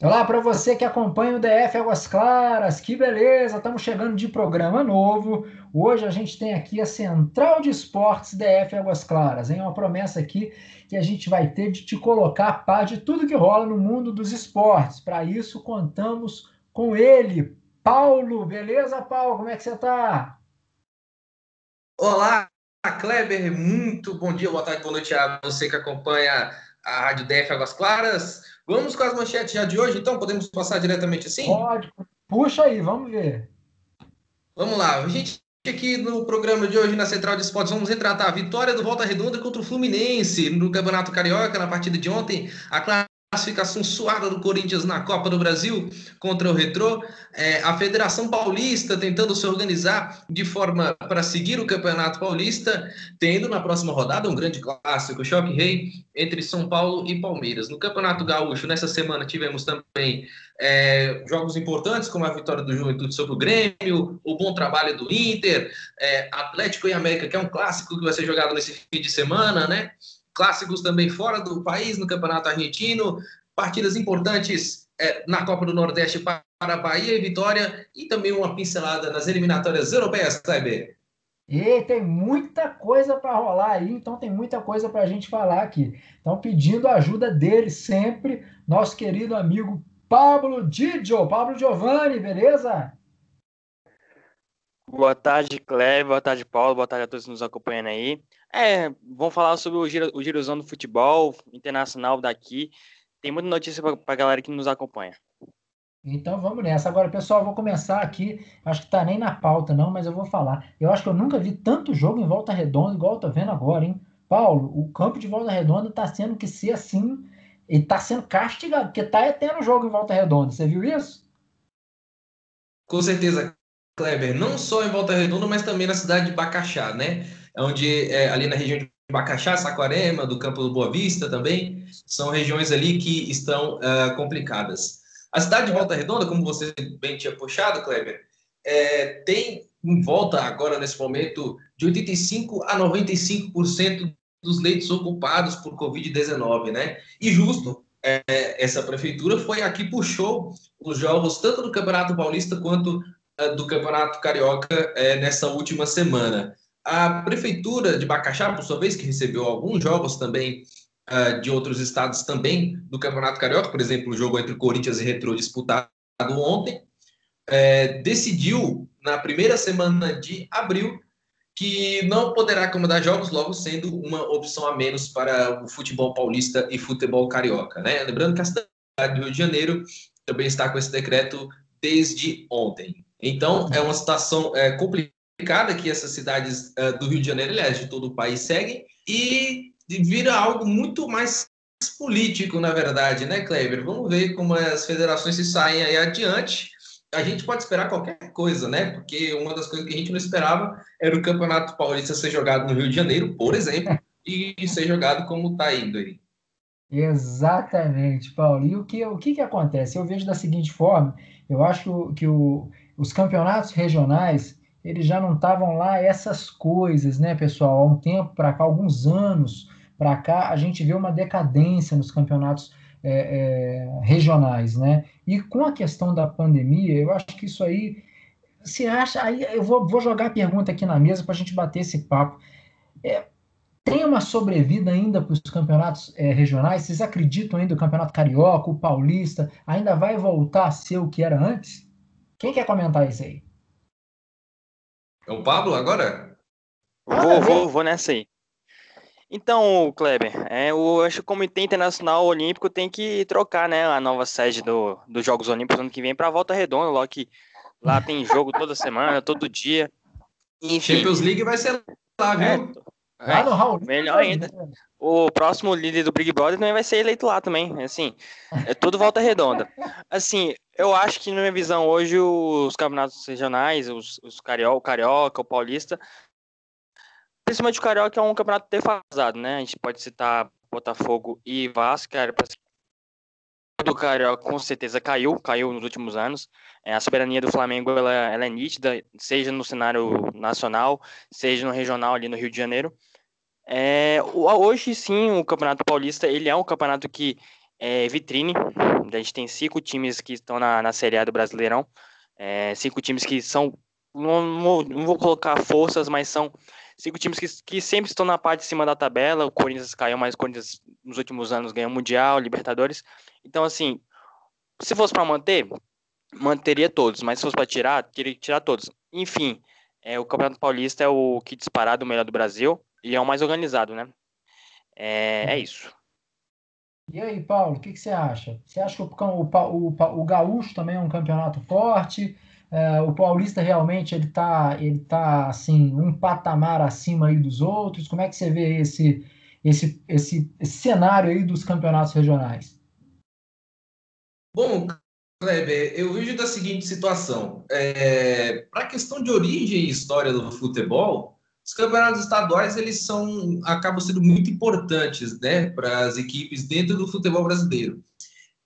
Olá para você que acompanha o DF Águas Claras, que beleza! Estamos chegando de programa novo. Hoje a gente tem aqui a Central de Esportes DF Águas Claras, hein? Uma promessa aqui que a gente vai ter de te colocar a par de tudo que rola no mundo dos esportes. Para isso, contamos com ele, Paulo. Beleza, Paulo? Como é que você está? Olá, Kleber. Muito bom dia, boa tarde, boa noite a você que acompanha a Rádio DF Águas Claras. Vamos com as manchetes já de hoje, então? Podemos passar diretamente assim? Pode. Puxa aí, vamos ver. Vamos lá. A gente aqui no programa de hoje na Central de Esportes vamos retratar a vitória do Volta Redonda contra o Fluminense no Campeonato Carioca na partida de ontem. A classificação suada do Corinthians na Copa do Brasil contra o Retrô, é, a Federação Paulista tentando se organizar de forma para seguir o Campeonato Paulista, tendo na próxima rodada um grande clássico, choque rei entre São Paulo e Palmeiras. No Campeonato Gaúcho, nessa semana tivemos também é, jogos importantes, como a vitória do Juventude sobre o Grêmio, o bom trabalho do Inter, é, Atlético e América, que é um clássico que vai ser jogado nesse fim de semana, né? Clássicos também fora do país, no Campeonato Argentino, partidas importantes é, na Copa do Nordeste para Bahia e Vitória, e também uma pincelada nas eliminatórias europeias, Kleber. E tem muita coisa para rolar aí, então tem muita coisa para a gente falar aqui. Então, pedindo a ajuda dele sempre, nosso querido amigo Pablo Didio, Pablo Giovanni, beleza? Boa tarde, Cleber. Boa tarde, Paulo. Boa tarde a todos que nos acompanham aí. É, vamos falar sobre o, giro, o girozão do futebol internacional daqui. Tem muita notícia para a galera que nos acompanha. Então vamos nessa. Agora, pessoal, vou começar aqui. Acho que tá nem na pauta, não, mas eu vou falar. Eu acho que eu nunca vi tanto jogo em volta redonda igual eu tô vendo agora, hein? Paulo, o campo de volta redonda tá sendo que ser assim. Ele tá sendo castigado, porque tá tendo jogo em volta redonda. Você viu isso? Com certeza, Kleber. Não só em volta redonda, mas também na cidade de Bacaxá, né? Onde é, ali na região de Bacaxá, Saquarema, do Campo do Boa Vista também, são regiões ali que estão uh, complicadas. A cidade de Volta Redonda, como você bem tinha puxado, Kleber, é, tem em volta agora, nesse momento, de 85% a 95% dos leitos ocupados por Covid-19, né? E justo, é, essa prefeitura foi a que puxou os jogos tanto do Campeonato Paulista quanto uh, do Campeonato Carioca é, nessa última semana. A prefeitura de Bacaxá, por sua vez, que recebeu alguns jogos também uh, de outros estados também do Campeonato Carioca, por exemplo, o jogo entre Corinthians e Retro disputado ontem, é, decidiu na primeira semana de abril que não poderá acomodar jogos, logo sendo uma opção a menos para o futebol paulista e futebol carioca. Né? Lembrando que a cidade do Rio de Janeiro também está com esse decreto desde ontem. Então, é uma situação é, complicada complicada que essas cidades uh, do Rio de Janeiro, aliás, de todo o país seguem, e vira algo muito mais político, na verdade, né, Kleber? Vamos ver como as federações se saem aí adiante. A gente pode esperar qualquer coisa, né? Porque uma das coisas que a gente não esperava era o Campeonato Paulista ser jogado no Rio de Janeiro, por exemplo, e ser jogado como está indo aí. Exatamente, Paulo. E o que, o que, que acontece? Eu vejo da seguinte forma: eu acho que o, os campeonatos regionais eles já não estavam lá essas coisas, né, pessoal? Há um tempo para cá, alguns anos para cá, a gente vê uma decadência nos campeonatos é, é, regionais, né? E com a questão da pandemia, eu acho que isso aí se acha. Aí eu vou, vou jogar a pergunta aqui na mesa para a gente bater esse papo. É, tem uma sobrevida ainda para os campeonatos é, regionais? Vocês acreditam ainda o campeonato carioca, o paulista, ainda vai voltar a ser o que era antes? Quem quer comentar isso aí? É o Pablo agora? Vou, vou, vou nessa aí. Então, Kleber, é, eu acho que o Comitê Internacional Olímpico tem que trocar né, a nova sede do, dos Jogos Olímpicos ano que vem para a Volta Redonda, logo que lá tem jogo toda semana, todo dia. Enfim. Champions League vai ser lá, viu? É, lá no Raul. Melhor ainda. O próximo líder do Big Brother também vai ser eleito lá também. Assim, é tudo volta redonda. Assim, eu acho que, na minha visão, hoje os campeonatos regionais, os, os carioca, o Carioca, o Paulista, principalmente o Carioca é um campeonato defasado, né? A gente pode citar Botafogo e Vasco, cara, do Carioca com certeza caiu, caiu nos últimos anos. É, a soberania do Flamengo ela, ela, é nítida, seja no cenário nacional, seja no regional ali no Rio de Janeiro. É, hoje sim, o Campeonato Paulista ele é um campeonato que é, vitrine. A gente tem cinco times que estão na, na Série A do Brasileirão. É, cinco times que são. Não, não, vou colocar forças, mas são cinco times que, que sempre estão na parte de cima da tabela. O Corinthians caiu, mas o Corinthians nos últimos anos ganhou Mundial, Libertadores. Então, assim, se fosse para manter, manteria todos, mas se fosse para tirar, teria que tirar todos. Enfim, é, o Campeonato Paulista é o que disparado o melhor do Brasil e é o mais organizado, né? É, é isso. E aí, Paulo, o que, que, você acha? Você acha que o, o, o, o Gaúcho também é um campeonato forte? É, o Paulista realmente ele tá, ele tá assim, um patamar acima aí dos outros? Como é que você vê esse, esse, esse, esse cenário aí dos campeonatos regionais? Bom, Kleber, eu vejo da seguinte situação. É, Para a questão de origem e história do futebol, os campeonatos estaduais eles são acabam sendo muito importantes, né, para as equipes dentro do futebol brasileiro.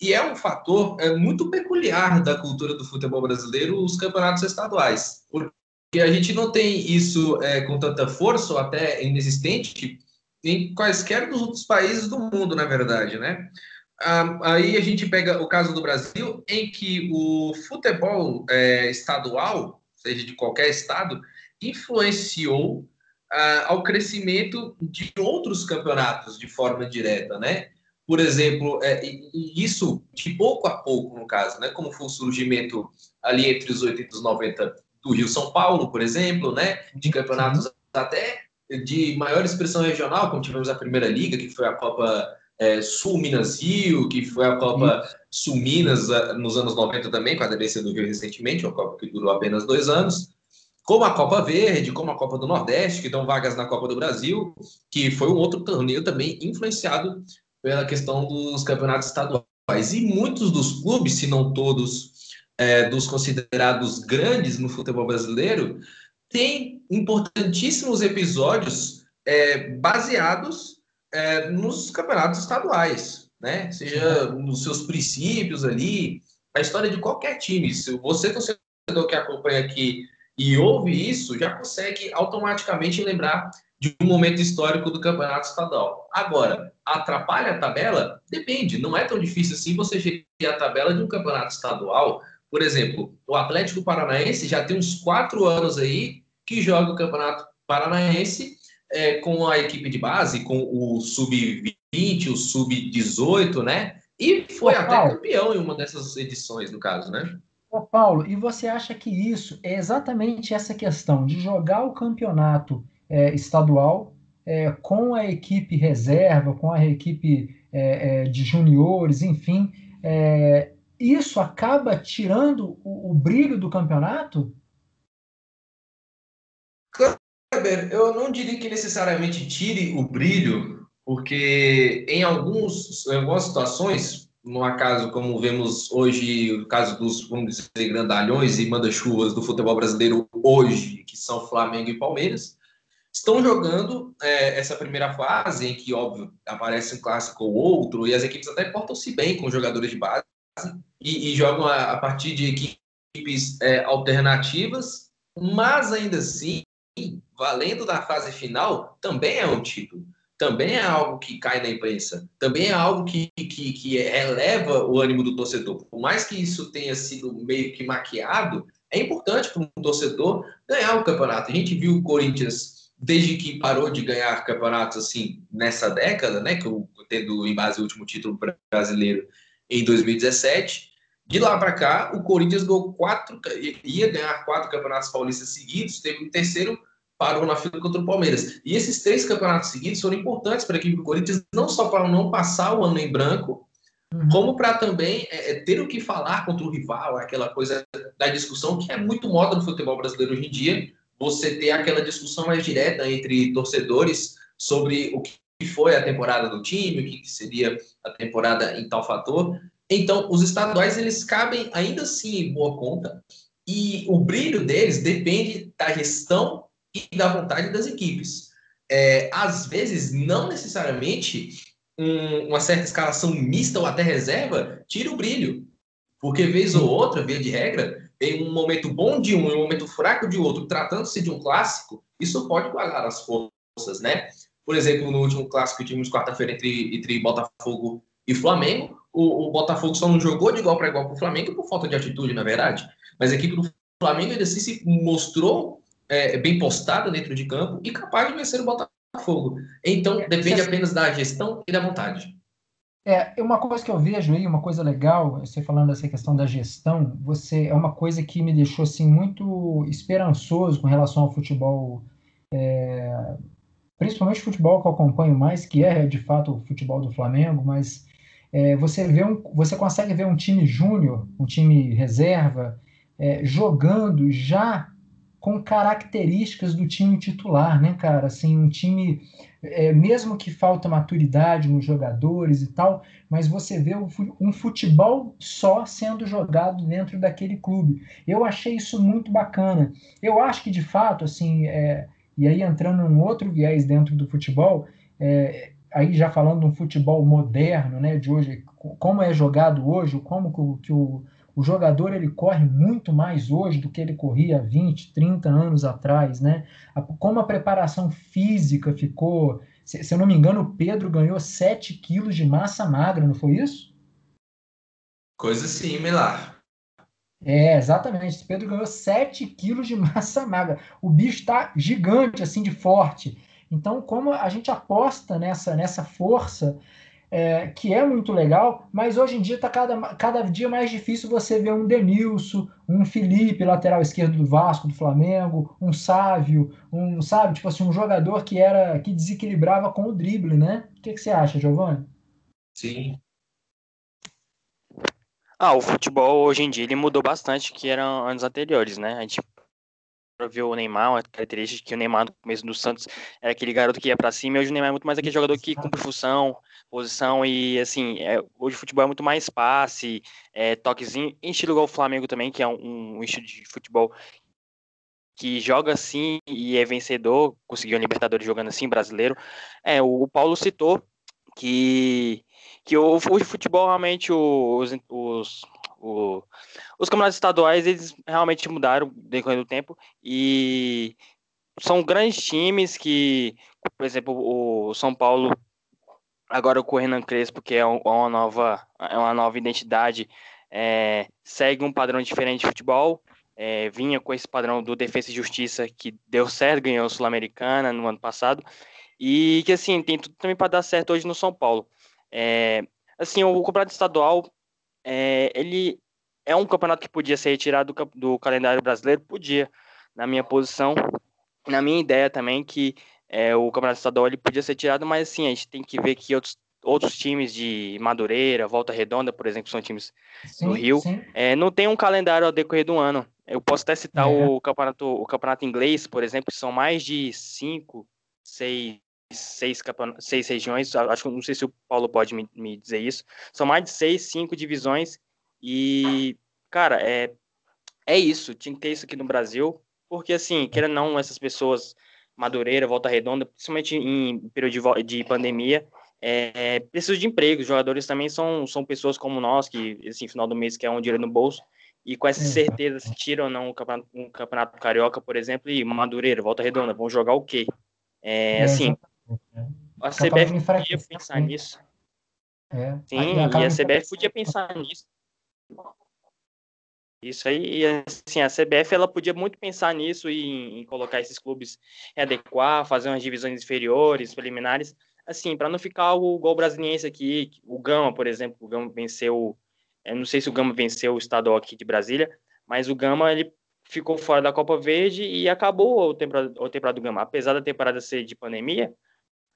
E é um fator é, muito peculiar da cultura do futebol brasileiro os campeonatos estaduais, porque a gente não tem isso é, com tanta força ou até inexistente em quaisquer dos outros países do mundo, na verdade, né? aí a gente pega o caso do Brasil, em que o futebol é, estadual, seja de qualquer estado, influenciou ah, ao crescimento de outros campeonatos de forma direta, né? Por exemplo, é, e isso de pouco a pouco, no caso, né? Como foi o surgimento ali entre os 80 e os 90 do Rio São Paulo, por exemplo, né? De campeonatos até de maior expressão regional, como tivemos a Primeira Liga, que foi a Copa é, Sul Minas Rio, que foi a Copa Sul Minas ah, nos anos 90 também, com a aderência do Rio recentemente, uma Copa que durou apenas dois anos, como a Copa Verde, como a Copa do Nordeste, que dão vagas na Copa do Brasil, que foi um outro torneio também influenciado pela questão dos campeonatos estaduais. E muitos dos clubes, se não todos, é, dos considerados grandes no futebol brasileiro, têm importantíssimos episódios é, baseados é, nos campeonatos estaduais, né? Seja nos seus princípios ali, a história de qualquer time. Se você, torcedor que acompanha aqui e ouve isso, já consegue automaticamente lembrar de um momento histórico do campeonato estadual. Agora, atrapalha a tabela? Depende, não é tão difícil assim você gerir a tabela de um campeonato estadual. Por exemplo, o Atlético Paranaense já tem uns quatro anos aí que joga o campeonato paranaense é, com a equipe de base, com o sub-20, o sub-18, né? E foi Ô, até Paulo, campeão em uma dessas edições, no caso, né? Ô, Paulo, e você acha que isso é exatamente essa questão de jogar o campeonato é, estadual é, com a equipe reserva, com a equipe é, é de juniores, enfim, é, isso acaba tirando o, o brilho do campeonato? Eu não diria que necessariamente tire o brilho, porque em, alguns, em algumas situações, no acaso como vemos hoje, o caso dos, vamos dizer, grandalhões e manda-chuvas do futebol brasileiro hoje, que são Flamengo e Palmeiras, estão jogando é, essa primeira fase, em que, óbvio, aparece um clássico ou outro, e as equipes até portam-se bem com jogadores de base, e, e jogam a, a, partir de equipes é, alternativas, mas ainda assim valendo da fase final, também é um título. Também é algo que cai na imprensa. Também é algo que, que, que eleva o ânimo do torcedor. Por mais que isso tenha sido meio que maquiado, é importante para um torcedor ganhar o campeonato. A gente viu o Corinthians, desde que parou de ganhar campeonatos assim nessa década, né, que eu tendo em base o último título brasileiro em 2017, de lá para cá, o Corinthians ganhou quatro, ia ganhar quatro campeonatos paulistas seguidos, teve um terceiro parou na fila contra o Palmeiras. E esses três campeonatos seguidos foram importantes para a equipe do Corinthians, não só para não passar o ano em branco, uhum. como para também é, é, ter o que falar contra o rival, aquela coisa da discussão que é muito moda no futebol brasileiro hoje em dia, você ter aquela discussão mais direta entre torcedores sobre o que foi a temporada do time, o que seria a temporada em tal fator. Então, os estaduais, eles cabem ainda assim em boa conta, e o brilho deles depende da gestão e da vontade das equipes. É, às vezes, não necessariamente um, uma certa escalação mista ou até reserva tira o brilho. Porque, vez ou outra, via de regra, em um momento bom de um e um momento fraco de outro, tratando-se de um clássico, isso pode igualar as forças, né? Por exemplo, no último clássico que tivemos quarta-feira entre, entre Botafogo e Flamengo, o, o Botafogo só não jogou de igual para igual com o Flamengo por falta de atitude, na verdade. Mas a equipe do Flamengo ainda assim se mostrou é, bem postada dentro de campo e capaz de vencer o Botafogo. Então, depende apenas da gestão e da vontade. É, uma coisa que eu vejo aí, uma coisa legal, você falando dessa questão da gestão, você é uma coisa que me deixou assim muito esperançoso com relação ao futebol, é, principalmente o futebol que eu acompanho mais, que é de fato o futebol do Flamengo, mas é, você vê um, você consegue ver um time júnior, um time reserva, é, jogando já com características do time titular, né, cara? Assim, um time, é, mesmo que falta maturidade nos jogadores e tal, mas você vê um futebol só sendo jogado dentro daquele clube. Eu achei isso muito bacana. Eu acho que, de fato, assim, é, e aí entrando num outro viés dentro do futebol, é, aí já falando um futebol moderno, né, de hoje, como é jogado hoje, como que o, que o o jogador ele corre muito mais hoje do que ele corria 20, 30 anos atrás, né? Como a preparação física ficou. Se, se eu não me engano, o Pedro ganhou 7 quilos de massa magra, não foi isso? Coisa similar. É, exatamente. O Pedro ganhou 7 quilos de massa magra. O bicho está gigante, assim, de forte. Então, como a gente aposta nessa, nessa força, é, que é muito legal, mas hoje em dia está cada, cada dia mais difícil você ver um Denilson, um Felipe, lateral esquerdo do Vasco, do Flamengo, um Sávio, um, sabe, tipo assim, um jogador que era que desequilibrava com o drible, né? O que, que você acha, Giovanni? Sim. Ah, o futebol hoje em dia ele mudou bastante que eram anos anteriores, né? A gente viu o Neymar, uma característica que o Neymar no começo do Santos era aquele garoto que ia para cima, e hoje o Neymar é muito mais aquele jogador que cumpre função, posição e assim, é, hoje o futebol é muito mais passe, é, toquezinho, em estilo igual o Flamengo também, que é um, um estilo de futebol que joga assim e é vencedor, conseguiu a Libertadores jogando assim, brasileiro. É, o, o Paulo citou que que o, o futebol realmente os, os, os, os campeonatos estaduais eles realmente mudaram decorrer do tempo e são grandes times que, por exemplo, o São Paulo agora com o Renan Crespo, que é uma nova, é uma nova identidade, é, segue um padrão diferente de futebol. É, vinha com esse padrão do Defesa e Justiça que deu certo, ganhou a Sul-Americana no ano passado, e que assim tem tudo também para dar certo hoje no São Paulo. É, assim, o campeonato estadual é, ele é um campeonato que podia ser retirado do, do calendário brasileiro, podia, na minha posição, na minha ideia também que é, o Campeonato Estadual ele podia ser tirado, mas assim, a gente tem que ver que outros, outros times de Madureira, Volta Redonda, por exemplo, são times sim, do Rio, é, não tem um calendário ao decorrer do ano. Eu posso até citar é. o, campeonato, o campeonato inglês, por exemplo, que são mais de cinco, seis, seis, seis regiões. Acho que não sei se o Paulo pode me, me dizer isso. São mais de seis, cinco divisões. E, cara, é, é isso. Tinha que ter isso aqui no Brasil. Porque, assim, queira ou não, essas pessoas Madureira, Volta Redonda, principalmente em período de, de pandemia, é, precisam de emprego. Os jogadores também são, são pessoas como nós, que, assim, final do mês quer um dinheiro no bolso, e com essa certeza, se tiram ou não um campeonato, um campeonato carioca, por exemplo, e Madureira, Volta Redonda, vão jogar o quê? É, é assim, a CBF podia pensar nisso. É. Sim, e a CBF podia pensar nisso. Isso aí, e assim, a CBF ela podia muito pensar nisso e em colocar esses clubes adequar, fazer umas divisões inferiores, preliminares, assim, para não ficar o gol brasiliense aqui, o Gama, por exemplo, o Gama venceu, eu não sei se o Gama venceu o estadual aqui de Brasília, mas o Gama ele ficou fora da Copa Verde e acabou o temporada, o temporada do Gama, apesar da temporada ser de pandemia,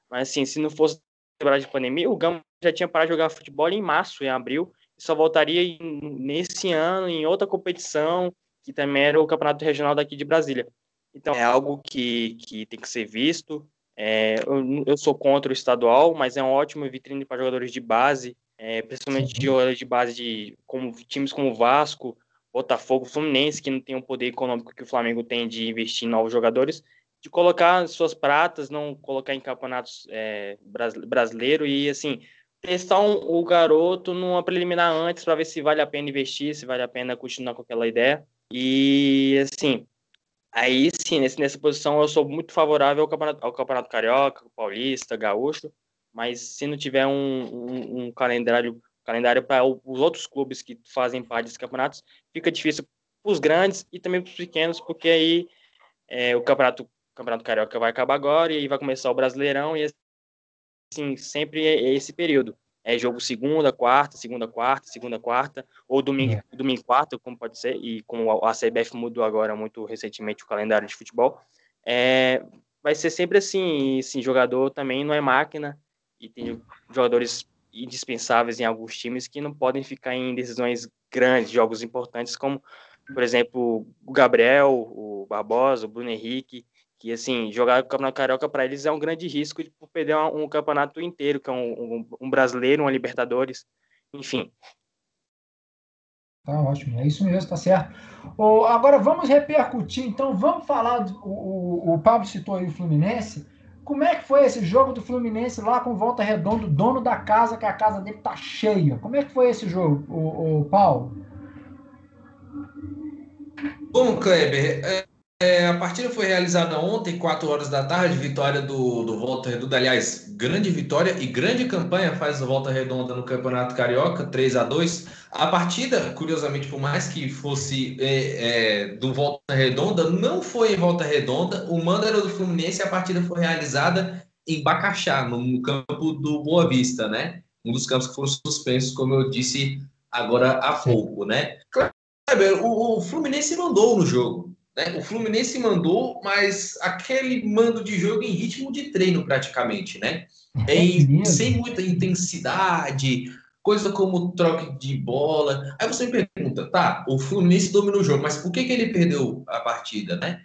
mas assim, se não fosse temporada de pandemia, o Gama já tinha parado de jogar futebol em março, em abril, só voltaria em, nesse ano em outra competição, que também era o Campeonato Regional daqui de Brasília. Então, é algo que, que tem que ser visto. É, eu, eu, sou contra o estadual, mas é um ótimo vitrine para jogadores de base, é, principalmente de jogadores de base de como, times como Vasco, Botafogo, Fluminense, que não tem o poder econômico que o Flamengo tem de investir em novos jogadores, de colocar suas pratas, não colocar em campeonatos é, brasileiro e assim testar um, o garoto numa preliminar antes para ver se vale a pena investir, se vale a pena continuar com aquela ideia. E assim, aí sim, nesse, nessa posição eu sou muito favorável ao campeonato, ao campeonato carioca, paulista, gaúcho, mas se não tiver um, um, um calendário calendário para os outros clubes que fazem parte desses campeonatos fica difícil para os grandes e também para os pequenos, porque aí é, o campeonato, o campeonato carioca vai acabar agora e aí vai começar o Brasileirão e assim sempre é esse período. É jogo segunda, quarta, segunda, quarta, segunda, quarta, ou domingo, é. domingo, quarta, como pode ser, e como a CBF mudou agora muito recentemente o calendário de futebol, é, vai ser sempre assim, esse jogador também não é máquina, e tem jogadores indispensáveis em alguns times que não podem ficar em decisões grandes, jogos importantes, como, por exemplo, o Gabriel, o Barbosa, o Bruno Henrique, que, assim, jogar o Campeonato Carioca para eles é um grande risco de perder um, um campeonato inteiro, que é um, um, um brasileiro, uma Libertadores, enfim. Tá ótimo, é isso mesmo, tá certo. Oh, agora vamos repercutir, então, vamos falar, do, o, o Pablo citou aí o Fluminense, como é que foi esse jogo do Fluminense lá com Volta Redonda, dono da casa, que a casa dele tá cheia? Como é que foi esse jogo, o, o Paulo? Bom, Kleber, é, é, a partida foi realizada ontem, 4 horas da tarde, vitória do, do Volta Redonda. Aliás, grande vitória e grande campanha faz o Volta Redonda no Campeonato Carioca, 3 a 2 A partida, curiosamente, por mais que fosse é, é, do Volta Redonda, não foi em Volta Redonda. O mando era do Fluminense a partida foi realizada em Bacaxá, no campo do Boa Vista, né? Um dos campos que foram suspensos, como eu disse agora há pouco, né? O, o Fluminense mandou no jogo né? O Fluminense mandou, mas aquele mando de jogo em ritmo de treino praticamente, né? É em, sem muita intensidade, coisa como troca de bola. Aí você me pergunta, tá, o Fluminense dominou o jogo, mas por que, que ele perdeu a partida, né?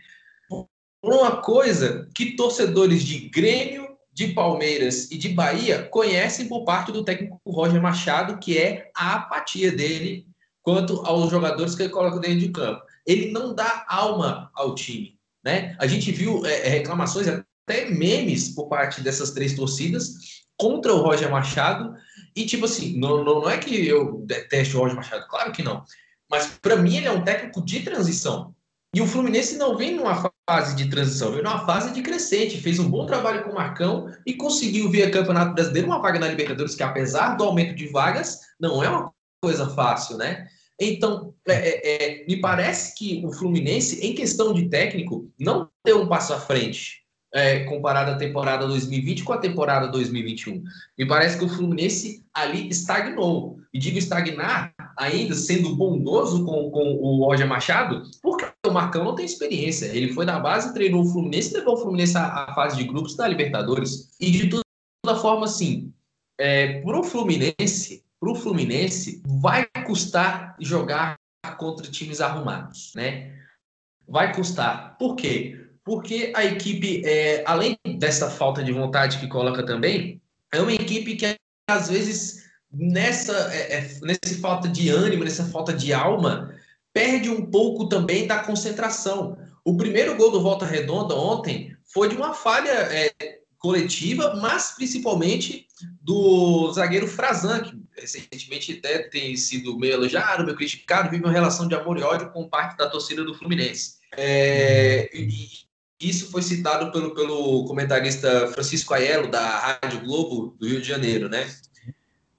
Por uma coisa que torcedores de Grêmio, de Palmeiras e de Bahia conhecem por parte do técnico Roger Machado, que é a apatia dele quanto aos jogadores que ele coloca dentro de campo ele não dá alma ao time. Né? A gente viu é, é, reclamações, até memes por parte dessas três torcidas contra o Roger Machado. E, tipo assim, não, não, não é que eu detesto o Roger Machado, claro que não. Mas, para mim, ele é um técnico de transição. E o Fluminense não vem numa fase de transição, vem numa fase de crescente. Fez um bom trabalho com o Marcão e conseguiu via Campeonato Brasileiro uma vaga na Libertadores, que apesar do aumento de vagas, não é uma coisa fácil, né? Então, é, é, é, me parece que o Fluminense, em questão de técnico, não deu um passo à frente é, comparado à temporada 2020 com a temporada 2021. Me parece que o Fluminense ali estagnou. E digo estagnar ainda sendo bondoso com, com o Roger Machado, porque o Marcão não tem experiência. Ele foi na base, treinou o Fluminense levou o Fluminense à, à fase de grupos da Libertadores. E de toda forma, assim, é, para o Fluminense, para o Fluminense vai custar jogar contra times arrumados, né? Vai custar. Por quê? Porque a equipe, é, além dessa falta de vontade que coloca também, é uma equipe que às vezes nessa, é, é, nessa falta de ânimo, nessa falta de alma, perde um pouco também da concentração. O primeiro gol do Volta Redonda ontem foi de uma falha é, coletiva, mas principalmente do zagueiro Frazan, que recentemente até tem sido meio elogiado, meio criticado, vive uma relação de amor e ódio com parte da torcida do Fluminense. É, isso foi citado pelo, pelo comentarista Francisco Aiello, da Rádio Globo do Rio de Janeiro, né?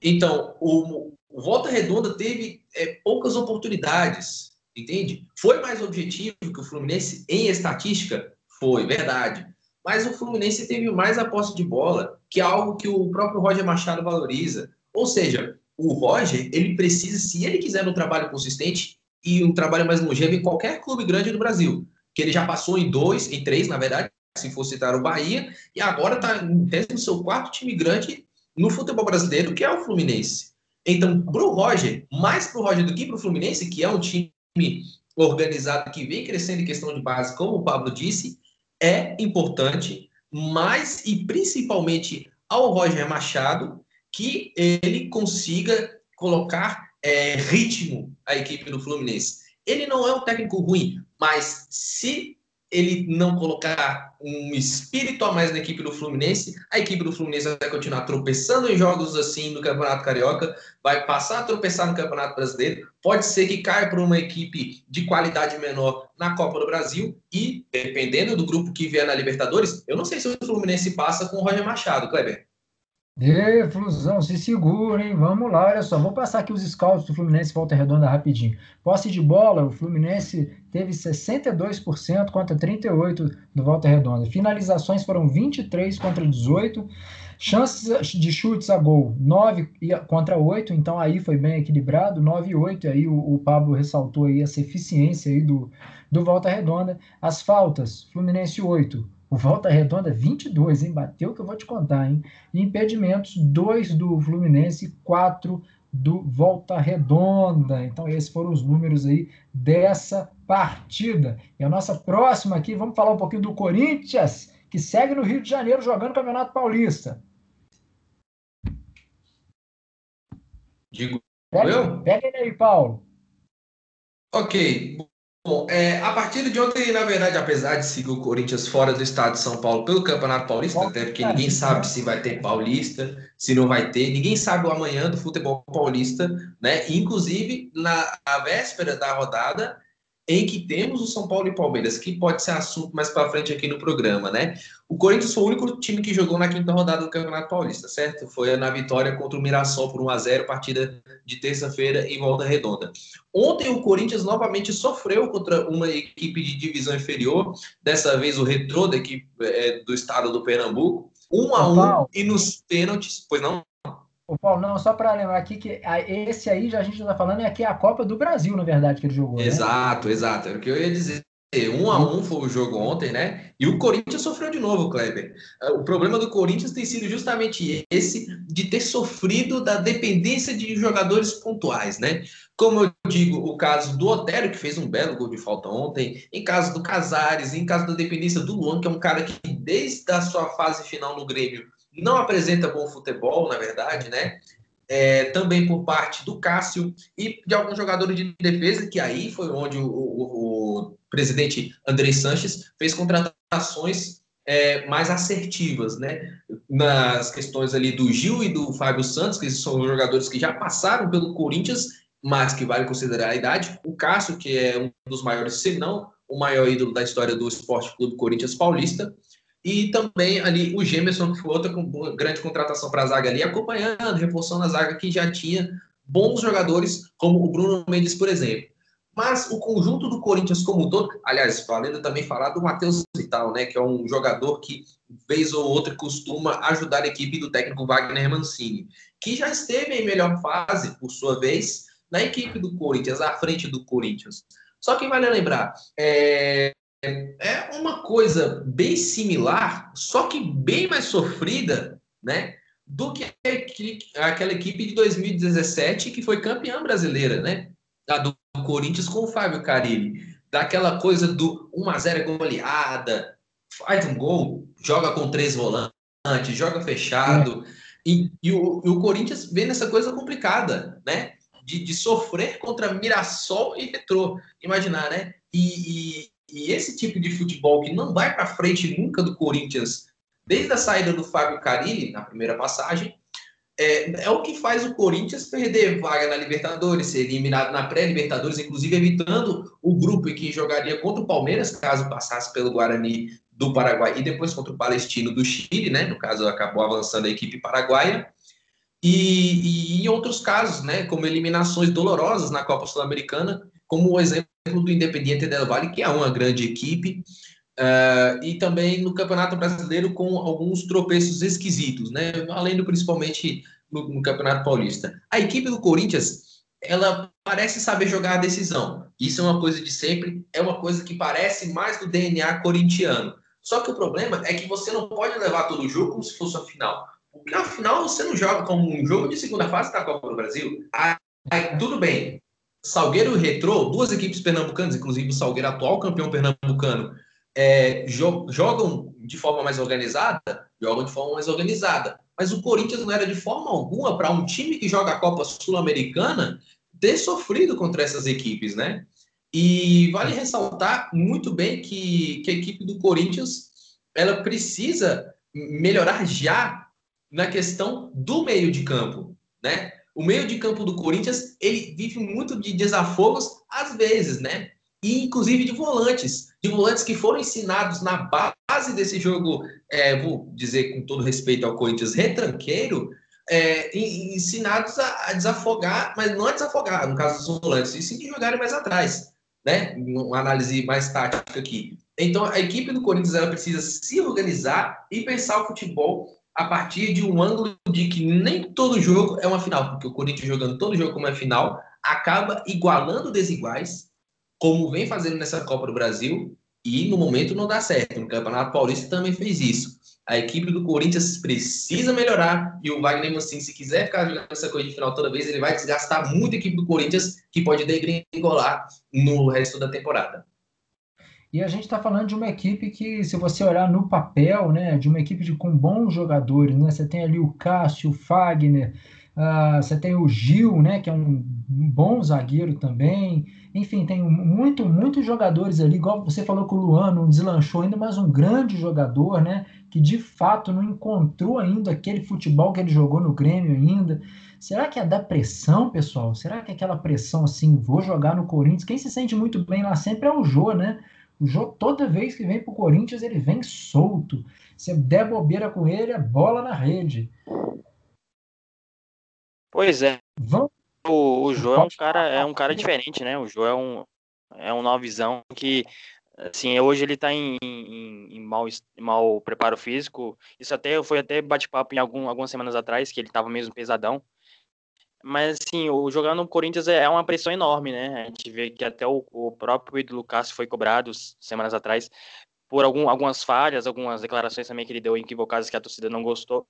Então, o, o Volta Redonda teve é, poucas oportunidades, entende? Foi mais objetivo que o Fluminense em estatística? Foi, verdade mas o Fluminense teve mais a posse de bola, que é algo que o próprio Roger Machado valoriza. Ou seja, o Roger, ele precisa, se ele quiser um trabalho consistente e um trabalho mais longevo em qualquer clube grande do Brasil, que ele já passou em dois, em três, na verdade, se for citar o Bahia, e agora está no seu quarto time grande no futebol brasileiro, que é o Fluminense. Então, para o Roger, mais para o Roger do que para o Fluminense, que é um time organizado que vem crescendo em questão de base, como o Pablo disse, é importante, mas e principalmente ao Roger Machado, que ele consiga colocar é, ritmo à equipe do Fluminense. Ele não é um técnico ruim, mas se ele não colocar um espírito a mais na equipe do Fluminense, a equipe do Fluminense vai continuar tropeçando em jogos assim no Campeonato Carioca, vai passar a tropeçar no Campeonato Brasileiro, pode ser que caia para uma equipe de qualidade menor na Copa do Brasil e, dependendo do grupo que vier na Libertadores, eu não sei se o Fluminense passa com o Roger Machado, Kleber. Ê, Flusão, se segura, hein? Vamos lá, olha só. Vou passar aqui os scouts do Fluminense Volta Redonda rapidinho. Posse de bola, o Fluminense teve 62% contra 38% do Volta Redonda. Finalizações foram 23 contra 18. Chances de chutes a gol, 9 contra 8, então aí foi bem equilibrado, 9 e 8, aí o, o Pablo ressaltou aí essa eficiência aí do, do Volta Redonda. As faltas, Fluminense 8, o Volta Redonda 22, hein? Bateu que eu vou te contar, hein? Impedimentos, 2 do Fluminense, 4 do Volta Redonda. Então, esses foram os números aí dessa partida. E a nossa próxima aqui, vamos falar um pouquinho do Corinthians, que segue no Rio de Janeiro jogando Campeonato Paulista. Digo pega, eu? Pega ele aí, Paulo. Ok. Bom, é, a partir de ontem, na verdade, apesar de seguir o Corinthians fora do estado de São Paulo pelo Campeonato Paulista, até porque ninguém sabe se vai ter Paulista, se não vai ter, ninguém sabe o amanhã do futebol paulista, né? Inclusive, na véspera da rodada, em que temos o São Paulo e Palmeiras, que pode ser assunto mais para frente aqui no programa, né? O Corinthians foi o único time que jogou na quinta rodada do Campeonato Paulista, certo? Foi na vitória contra o Mirassol por 1 a 0, partida de terça-feira em Volta Redonda. Ontem o Corinthians novamente sofreu contra uma equipe de divisão inferior, dessa vez o Retrô da equipe é, do estado do Pernambuco, 1 a 1 e nos pênaltis, pois não? O Paulo, não, só para lembrar aqui que esse aí já a gente está falando é aqui a Copa do Brasil, na verdade, que ele jogou. Né? Exato, exato. É o que eu ia dizer. Um a um foi o jogo ontem, né? E o Corinthians sofreu de novo, Kleber. O problema do Corinthians tem sido justamente esse de ter sofrido da dependência de jogadores pontuais, né? Como eu digo, o caso do Otero, que fez um belo gol de falta ontem, em caso do Casares, em caso da dependência do Luan, que é um cara que desde a sua fase final no Grêmio não apresenta bom futebol, na verdade, né? É, também por parte do Cássio e de alguns jogadores de defesa, que aí foi onde o, o, o presidente André Sanches fez contratações é, mais assertivas, né? Nas questões ali do Gil e do Fábio Santos, que são jogadores que já passaram pelo Corinthians, mas que vale considerar a idade. O Cássio, que é um dos maiores, se não o maior ídolo da história do Esporte Clube Corinthians Paulista. E também ali o Gemerson, que foi outra grande contratação para a zaga ali, acompanhando, reforçando a zaga que já tinha bons jogadores, como o Bruno Mendes, por exemplo. Mas o conjunto do Corinthians como um todo, aliás, valendo também falar do Matheus Vital, né, que é um jogador que, vez ou outra, costuma ajudar a equipe do técnico Wagner Mancini, que já esteve em melhor fase, por sua vez, na equipe do Corinthians, à frente do Corinthians. Só que vale lembrar, é, é uma coisa bem similar, só que bem mais sofrida, né? Do que aquela equipe de 2017 que foi campeã brasileira, né? A do Corinthians com o Fábio Carilli. Daquela coisa do 1x0 é goleada, faz um gol, joga com três volantes, joga fechado. E, e, o, e, o, Corinthians vê nessa coisa complicada, né? De, de sofrer contra Mirassol e Retrô. Imaginar, né? E, e esse tipo de futebol que não vai para frente nunca do Corinthians, desde a saída do Fábio Carilli, na primeira passagem, é, é, o que faz o Corinthians perder vaga na Libertadores, ser eliminado na pré-Libertadores, inclusive evitando o grupo em que jogaria contra o Palmeiras, caso passasse pelo Guarani do Paraguai, e depois contra o Palestino do Chile, né? No caso, acabou avançando a equipe paraguaia. E, e em outros casos, né? Como eliminações dolorosas na Copa Sul-Americana, como o exemplo do Independiente del Valle, que é uma grande equipe, uh, e também no Campeonato Brasileiro com alguns tropeços esquisitos, né? Além principalmente no, no Campeonato Paulista. A equipe do Corinthians, ela parece saber jogar a decisão. Isso é uma coisa de sempre, é uma coisa que parece mais do DNA corintiano. Só que o problema é que você não pode levar todo o jogo como se fosse a final. Porque afinal você não joga como um jogo de segunda fase da Copa do Brasil. Aí, tudo bem, Salgueiro e Retrô, duas equipes pernambucanas, inclusive o Salgueiro atual campeão pernambucano, é, jo jogam de forma mais organizada, jogam de forma mais organizada. Mas o Corinthians não era de forma alguma para um time que joga a Copa Sul-Americana ter sofrido contra essas equipes, né? E vale ressaltar muito bem que, que a equipe do Corinthians ela precisa melhorar já na questão do meio de campo, né? O meio de campo do Corinthians, ele vive muito de desafogos às vezes, né? e inclusive de volantes, de volantes que foram ensinados na base desse jogo, é, vou dizer com todo respeito ao Corinthians, retranqueiro, é, ensinados a, a, desafogar, mas não a desafogar, no caso dos volantes, e sim jogarem mais atrás, né? Uma análise mais tática aqui. Então, a equipe do Corinthians ela precisa se organizar e pensar o futebol a partir de um ângulo de que nem todo jogo é uma final, porque o Corinthians jogando todo jogo como é final, acaba igualando desiguais, como vem fazendo nessa Copa do Brasil, e no momento não dá certo. No Campeonato Paulista também fez isso. A equipe do Corinthians precisa melhorar e o Wagner Mancini, se quiser ficar jogando essa coisa de final toda vez, ele vai desgastar muito a equipe do Corinthians, que pode degringolar no resto da temporada. E a gente está falando de uma equipe que, se você olhar no papel, né, de uma equipe de, com bons jogadores, né, você tem ali o Cássio, o Fagner, uh, você tem o Gil, né, que é um bom zagueiro também. Enfim, tem muito, muitos jogadores ali, igual você falou que o Luan não deslanchou ainda, mas um grande jogador, né, que de fato não encontrou ainda aquele futebol que ele jogou no Grêmio ainda. Será que é da pressão, pessoal? Será que é aquela pressão assim, vou jogar no Corinthians? Quem se sente muito bem lá sempre é o Jô, né? O jogo, toda vez que vem para o Corinthians, ele vem solto. Se der bobeira com ele, é bola na rede. Pois é. Vamos... O, o Jô é um cara, é um cara diferente, né? O Jô é um, é um novizão que, assim, hoje ele está em, em, em, mau, em mau preparo físico. Isso até foi até bate-papo em algum, algumas semanas atrás, que ele estava mesmo pesadão. Mas, assim, o jogar no Corinthians é uma pressão enorme, né? A gente vê que até o, o próprio ídolo Cássio foi cobrado semanas atrás por algum, algumas falhas, algumas declarações também que ele deu equivocadas que a torcida não gostou.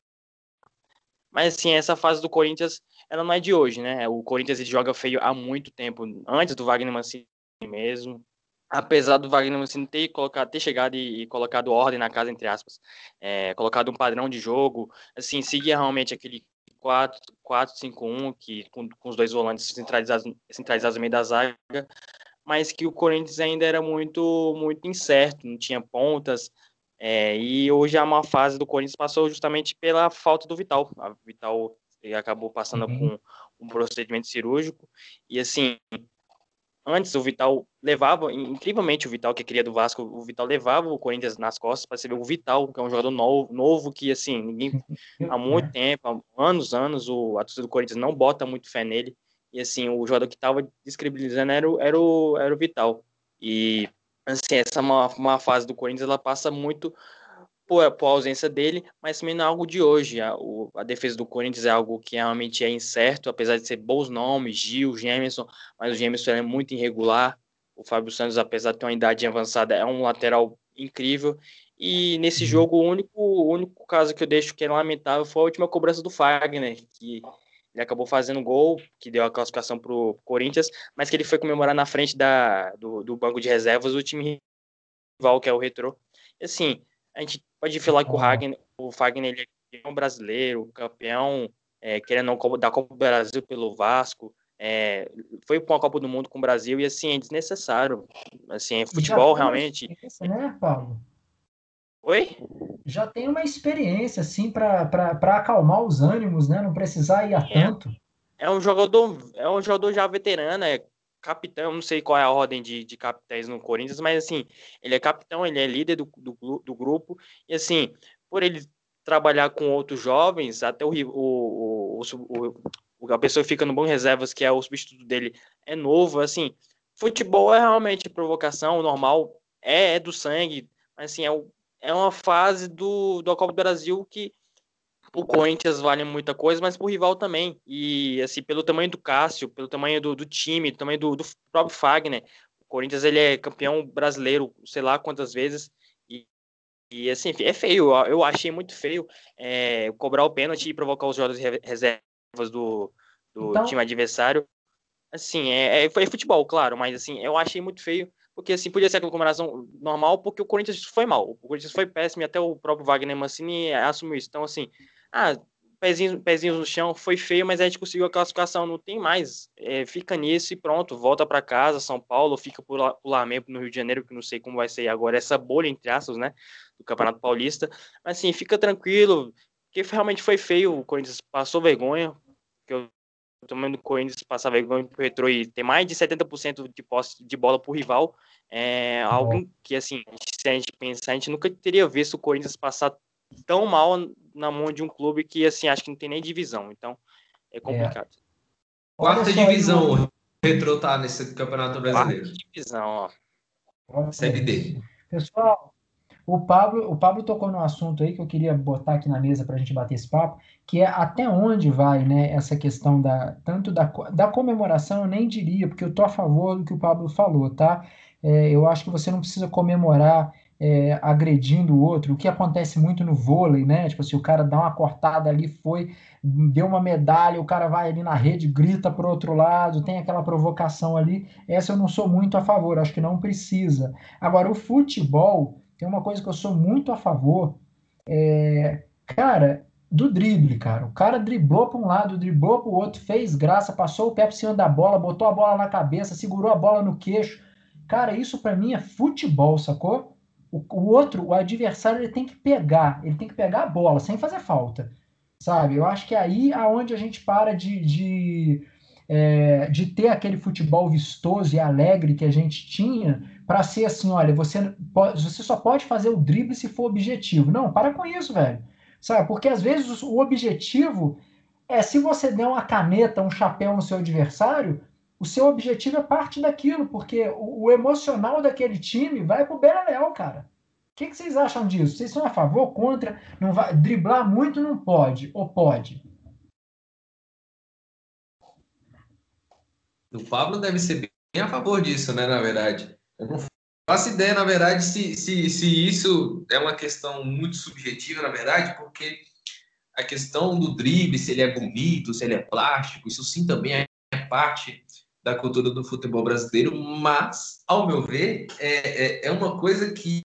Mas, assim, essa fase do Corinthians, ela não é de hoje, né? O Corinthians joga feio há muito tempo, antes do Wagner Mancini mesmo. Apesar do Wagner Mancini ter, colocado, ter chegado e, e colocado ordem na casa, entre aspas, é, colocado um padrão de jogo, assim, seguia realmente aquele 4-5-1, que com, com, os dois volantes centralizados, centralizados no meio da zaga, mas que o Corinthians ainda era muito, muito incerto, não tinha pontas. É, e hoje a má fase do Corinthians passou justamente pela falta do Vital. A Vital acabou passando uhum. com um procedimento cirúrgico. E assim, Antes o Vital levava, incrivelmente o Vital, que é cria do Vasco, o Vital levava o Corinthians nas costas para ver o Vital, que é um jogador novo, novo que assim, ninguém há muito tempo, há anos, anos, o, a torcida do Corinthians não bota muito fé nele. E assim, o jogador que estava descredibilizando era o, era, o, era o Vital. E assim, essa uma, uma fase do Corinthians ela passa muito por, por ausência dele, mas também não é algo de hoje. A, o, a defesa do Corinthians é algo que realmente é incerto, apesar de ser bons nomes, Gil, Gemerson, mas o Gemerson é muito irregular. O Fábio Santos, apesar de ter uma idade avançada, é um lateral incrível. E nesse uhum. jogo, o único, o único caso que eu deixo que é lamentável foi a última cobrança do Fagner, que ele acabou fazendo gol, que deu a classificação para o Corinthians, mas que ele foi comemorar na frente da, do, do banco de reservas do time rival, que é o Retro. E assim, a gente pode falar que o Fagner, o Fagner ele é campeão brasileiro, campeão, é, querendo da Copa do Brasil pelo Vasco, é, foi para uma Copa do Mundo com o Brasil e assim é desnecessário. Assim, é futebol realmente. Né, Paulo? Oi? Já tem uma experiência assim para acalmar os ânimos, né? Não precisar ir a é, tanto. É um jogador, é um jogador já veterano, é capitão, não sei qual é a ordem de, de capitães no Corinthians, mas assim, ele é capitão, ele é líder do, do, do grupo, e assim, por ele trabalhar com outros jovens, até o, o, o, o, a pessoa fica no bom reservas, que é o substituto dele, é novo, assim, futebol é realmente provocação, normal, é, é do sangue, mas assim, é, é uma fase do, do Copa do Brasil que o Corinthians vale muita coisa, mas pro rival também. E assim, pelo tamanho do Cássio, pelo tamanho do, do time, tamanho do, do, próprio Fagner, o Corinthians ele é campeão brasileiro, sei lá quantas vezes. E, e assim, é feio. Eu achei muito feio é, cobrar o pênalti e provocar os jogadores reservas do, do então... time adversário. Assim, é, é, foi futebol, claro, mas assim, eu achei muito feio porque assim, podia ser aquela comemoração normal, porque o Corinthians foi mal. O Corinthians foi péssimo e até o próprio Wagner Mancini assumiu isso. Então, assim, ah, pezinhos, pezinhos no chão, foi feio, mas a gente conseguiu a classificação, não tem mais. É, fica nisso e pronto, volta para casa, São Paulo, fica por mesmo no Rio de Janeiro, que não sei como vai ser agora essa bolha, entre aspas, né, do Campeonato Paulista. Mas assim, fica tranquilo, porque realmente foi feio, o Corinthians passou vergonha, que eu tamanho do Corinthians passar vergonha pro Retro e ter mais de 70% de posse de bola pro rival, é algo que, assim, se a gente pensar, a gente nunca teria visto o Corinthians passar tão mal na mão de um clube que, assim, acho que não tem nem divisão. Então, é complicado. É. Quarta divisão, o Retro tá nesse Campeonato Brasileiro. Quarta divisão, ó. Série D. Pessoal, o Pablo, o Pablo tocou no assunto aí que eu queria botar aqui na mesa para a gente bater esse papo, que é até onde vai né, essa questão da tanto da, da comemoração, eu nem diria, porque eu estou a favor do que o Pablo falou, tá? É, eu acho que você não precisa comemorar é, agredindo o outro, o que acontece muito no vôlei, né? Tipo assim, o cara dá uma cortada ali, foi, deu uma medalha, o cara vai ali na rede, grita pro outro lado, tem aquela provocação ali. Essa eu não sou muito a favor, acho que não precisa. Agora, o futebol tem uma coisa que eu sou muito a favor, é, cara, do drible, cara. O cara driblou para um lado, driblou para o outro, fez graça, passou o pé por cima da bola, botou a bola na cabeça, segurou a bola no queixo. Cara, isso para mim é futebol, sacou? O, o, outro, o adversário, ele tem que pegar, ele tem que pegar a bola sem fazer falta, sabe? Eu acho que é aí aonde a gente para de, de, é, de ter aquele futebol vistoso e alegre que a gente tinha para ser assim, olha, você, você só pode fazer o drible se for objetivo. Não, para com isso, velho. Sabe? Porque às vezes o objetivo é se você der uma caneta, um chapéu no seu adversário, o seu objetivo é parte daquilo, porque o, o emocional daquele time vai pro Beleléu, cara. O que, que, vocês acham disso? Vocês são a favor, contra? Não vai, driblar muito não pode, ou pode? O Pablo deve ser bem a favor disso, né, na verdade. Eu não faço ideia, na verdade, se, se, se isso é uma questão muito subjetiva, na verdade, porque a questão do drible, se ele é bonito, se ele é plástico, isso sim também é parte da cultura do futebol brasileiro, mas, ao meu ver, é, é, é uma coisa que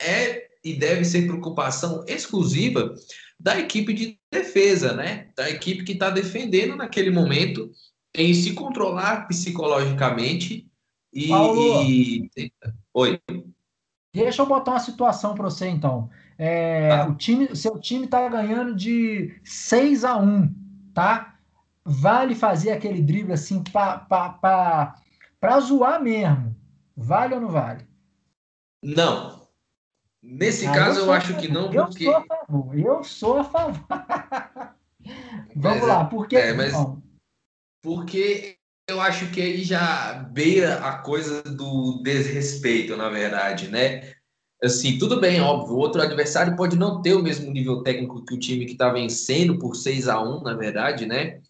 é e deve ser preocupação exclusiva da equipe de defesa, né? Da equipe que está defendendo naquele momento em se controlar psicologicamente e, Paulo, e... Oi. Deixa eu botar uma situação para você, então. É, tá. o time, seu time está ganhando de 6 a 1 tá? Vale fazer aquele drible assim para zoar mesmo. Vale ou não vale? Não. Nesse ah, caso, eu, eu acho que não, eu porque. Sou a favor, eu sou a favor. Vamos lá, por que? É, mas... Porque eu acho que aí já beira a coisa do desrespeito, na verdade, né? Assim, tudo bem, óbvio, o outro adversário pode não ter o mesmo nível técnico que o time que está vencendo por 6 a 1 na verdade, né?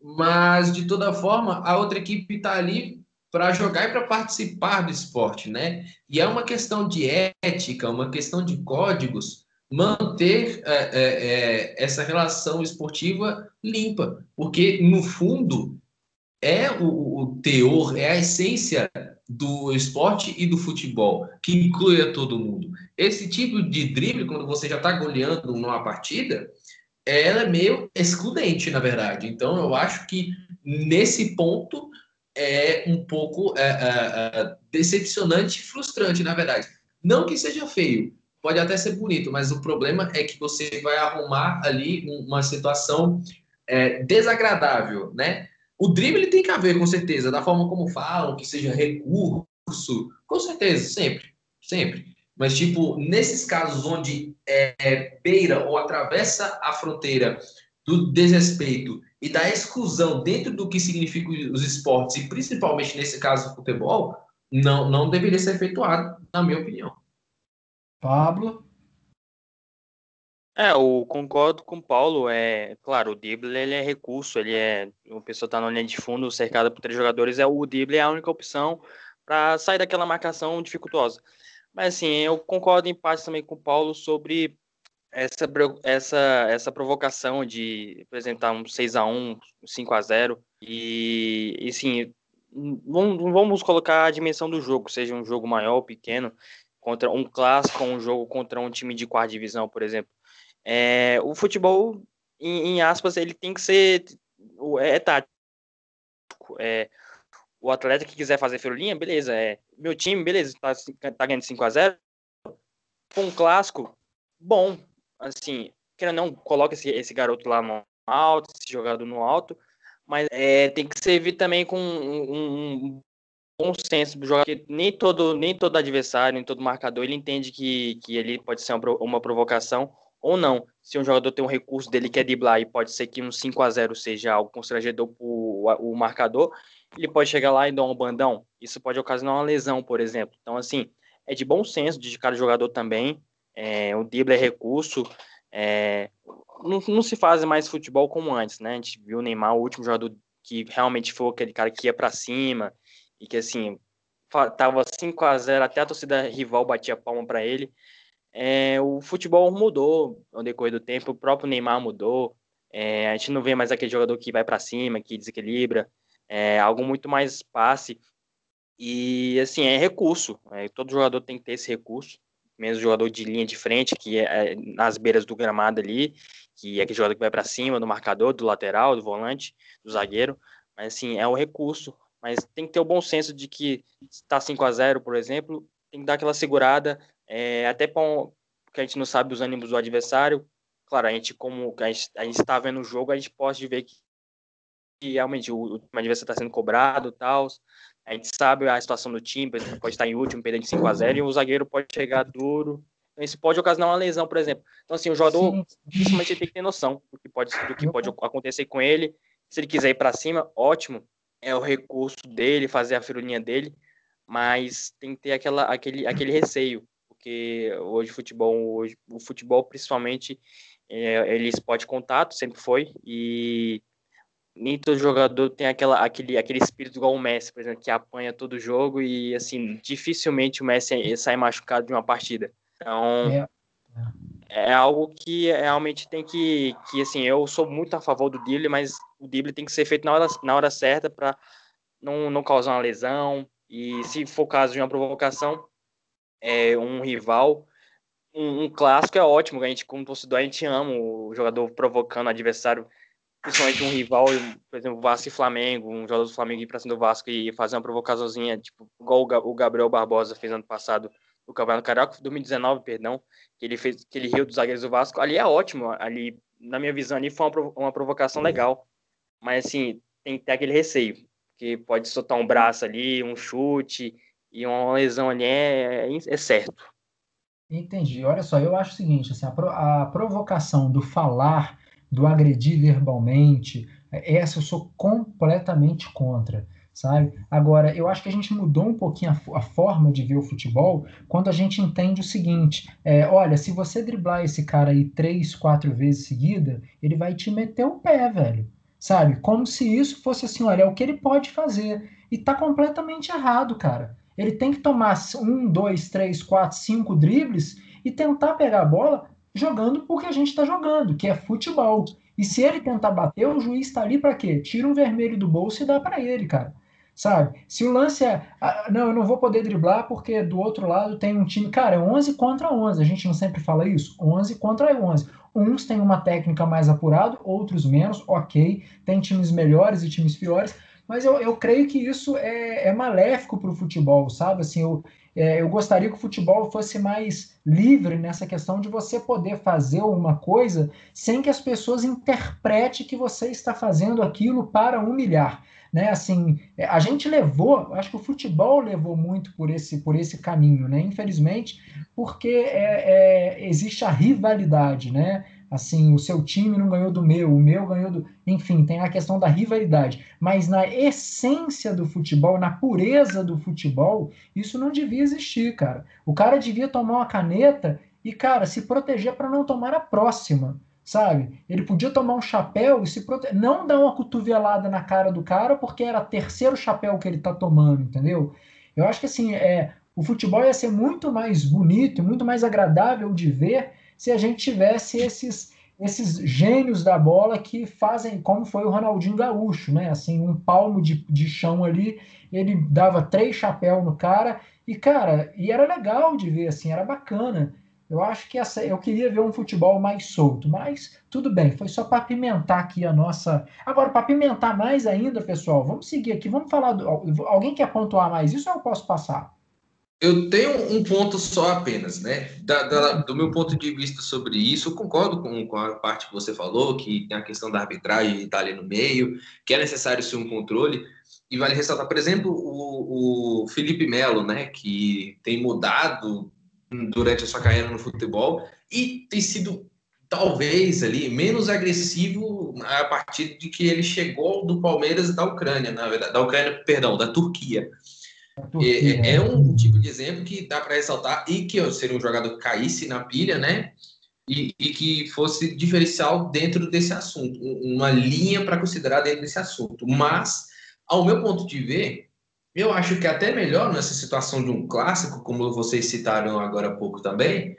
Mas, de toda forma, a outra equipe está ali para jogar e para participar do esporte, né? E é uma questão de ética, uma questão de códigos, manter é, é, é, essa relação esportiva limpa, porque, no fundo, é o, o, teor, é a essência do esporte e do futebol, que inclui a todo mundo. Esse tipo de drible, quando você já está goleando numa partida, ela é meio excludente, na verdade. Então, eu acho que nesse ponto é um pouco é, é, é decepcionante e frustrante, na verdade. Não que seja feio, pode até ser bonito, mas o problema é que você vai arrumar ali uma situação é, desagradável, né? O drible tem que haver, com certeza, da forma como falam, que seja recurso, com certeza, sempre, sempre. Mas, tipo, nesses casos onde é, beira ou atravessa a fronteira do desrespeito e da exclusão dentro do que significam os esportes, e principalmente nesse caso o futebol, não, não deveria ser efetuado, na minha opinião. Pablo? É, eu concordo com o Paulo. É claro, o drible ele é recurso, ele é. O pessoa está na linha de fundo, cercada por três jogadores, é o drible é a única opção para sair daquela marcação dificultosa. Mas assim, eu concordo em parte também com o Paulo sobre essa, essa, essa provocação de apresentar um 6 a 1 5 a 0 e, e sim, vamos, vamos colocar a dimensão do jogo, seja um jogo maior ou pequeno, contra um clássico, um jogo contra um time de quarta divisão, por exemplo. É, o futebol, em, em, aspas, ele tem que ser é, é tático. É, o atleta que quiser fazer ferulinha, beleza. É, meu time, beleza, tá, tá ganhando 5 a 0 Com um clássico, bom. Assim, querendo não, coloca esse, esse garoto lá no alto, esse jogador no alto. mas é, tem que servir também com um, um bom senso do jogador, porque nem todo, nem todo adversário, nem todo marcador, ele entende que, que ele pode ser uma, uma provocação ou não. Se um jogador tem um recurso dele que é driblar e pode ser que um 5 a 0 seja algo constrangedor para o marcador, ele pode chegar lá e dar um bandão. Isso pode ocasionar uma lesão, por exemplo. Então, assim, é de bom senso de cada jogador também. É, o drible é recurso. É, não, não, se faz mais futebol como antes, né? A gente viu o Neymar, o último jogador que realmente foi aquele cara que ia para cima e que, assim, tava 5 a 0 até a torcida rival batia palma para ele. É, o futebol mudou ao decorrer do tempo, o próprio Neymar mudou. É, a gente não vê mais aquele jogador que vai para cima, que desequilibra. É algo muito mais passe. E, assim, é recurso. É, todo jogador tem que ter esse recurso. Mesmo jogador de linha de frente, que é, é nas beiras do gramado ali, que é aquele jogador que vai para cima do marcador, do lateral, do volante, do zagueiro. Mas, assim, é o recurso. Mas tem que ter o bom senso de que está 5 a 0 por exemplo, tem que dar aquela segurada, é, até porque a gente não sabe os ânimos do adversário. Claro, a gente, como a gente está vendo o jogo, a gente pode ver que, que realmente o, o adversário está sendo cobrado tal. A gente sabe a situação do time, pode estar em último, perdendo de 5 a 0 e o zagueiro pode chegar duro. Então, isso pode ocasionar uma lesão, por exemplo. Então, assim, o jogador, sim, principalmente, tem que ter noção do que pode, do que pode acontecer com ele. Se ele quiser ir para cima, ótimo. É o recurso dele, fazer a firulinha dele, mas tem que ter aquela, aquele, aquele receio porque hoje o futebol, hoje, o futebol principalmente, é, ele esporte contato, sempre foi, e nem todo jogador tem aquela, aquele, aquele espírito igual o Messi, por exemplo, que apanha todo jogo e, assim, dificilmente o Messi sai machucado de uma partida. Então, é, é algo que realmente tem que, que, assim, eu sou muito a favor do drible, mas o drible tem que ser feito na hora, na hora certa para não, não causar uma lesão, e se for caso de uma provocação, é, um rival. Um, um, clássico é ótimo, a gente, como torcedor, a gente ama o jogador provocando o adversário, principalmente um rival, por exemplo, Vasco e Flamengo, um jogador do Flamengo ir pra cima do Vasco e fazer uma provocaçãozinha, tipo, igual o Gabriel Barbosa fez ano passado no Campeonato Carioca, 2019, perdão, que ele fez, que ele riu dos zagueiros do Vasco, ali é ótimo, ali, na minha visão, ali foi uma, uma provocação legal, mas assim, tem que ter aquele receio, que pode soltar um braço ali, um chute, e uma lesão ali é, é, é certo. Entendi. Olha só, eu acho o seguinte, assim, a, pro, a provocação do falar, do agredir verbalmente, essa eu sou completamente contra, sabe? Agora, eu acho que a gente mudou um pouquinho a, a forma de ver o futebol quando a gente entende o seguinte: é, olha, se você driblar esse cara aí três, quatro vezes seguida, ele vai te meter o pé, velho. Sabe? Como se isso fosse assim, olha, é o que ele pode fazer. E tá completamente errado, cara ele tem que tomar um, dois, três, quatro, cinco dribles e tentar pegar a bola jogando porque a gente está jogando, que é futebol. E se ele tentar bater, o juiz está ali para quê? Tira um vermelho do bolso e dá para ele, cara. Sabe? Se o lance é, ah, não, eu não vou poder driblar porque do outro lado tem um time, cara, é 11 contra 11. A gente não sempre fala isso? 11 contra 11. Uns têm uma técnica mais apurada, outros menos, ok. Tem times melhores e times piores, mas eu, eu creio que isso é, é maléfico para o futebol, sabe? Assim, eu, é, eu gostaria que o futebol fosse mais livre nessa questão de você poder fazer uma coisa sem que as pessoas interpretem que você está fazendo aquilo para humilhar. Né, assim, é, a gente levou, acho que o futebol levou muito por esse, por esse caminho, né? Infelizmente, porque é, é, existe a rivalidade, né? Assim, o seu time não ganhou do meu, o meu ganhou do. Enfim, tem a questão da rivalidade. Mas na essência do futebol, na pureza do futebol, isso não devia existir, cara. O cara devia tomar uma caneta e, cara, se proteger para não tomar a próxima. Sabe? Ele podia tomar um chapéu e se proteger. Não dar uma cotovelada na cara do cara porque era terceiro chapéu que ele tá tomando, entendeu? Eu acho que assim, é, o futebol ia ser muito mais bonito, muito mais agradável de ver se a gente tivesse esses esses gênios da bola que fazem, como foi o Ronaldinho Gaúcho, né? Assim, um palmo de, de chão ali, ele dava três chapéus no cara, e cara, e era legal de ver, assim, era bacana. Eu acho que essa, eu queria ver um futebol mais solto, mas tudo bem, foi só para pimentar aqui a nossa. Agora, para pimentar mais ainda, pessoal, vamos seguir aqui, vamos falar. Do... Alguém quer pontuar mais isso ou eu posso passar? Eu tenho um ponto só apenas, né? Da, da, do meu ponto de vista sobre isso, eu concordo com, com, a parte que você falou, que tem a questão da arbitragem estar ali no meio, que é necessário ser um controle. E vale ressaltar, por exemplo, o, o Felipe Melo, né? Que tem mudado durante a sua carreira no futebol e tem sido talvez ali menos agressivo a partir de que ele chegou do Palmeiras da Ucrânia, na verdade, da Ucrânia, perdão, da Turquia. É, é, é, um tipo de exemplo que dá para ressaltar e que seria um jogador que caísse na pilha, né? E, e que fosse diferencial dentro desse assunto, uma linha para considerar dentro desse assunto. Mas, ao meu ponto de ver, eu acho que até melhor nessa situação de um clássico, como vocês citaram agora há pouco também,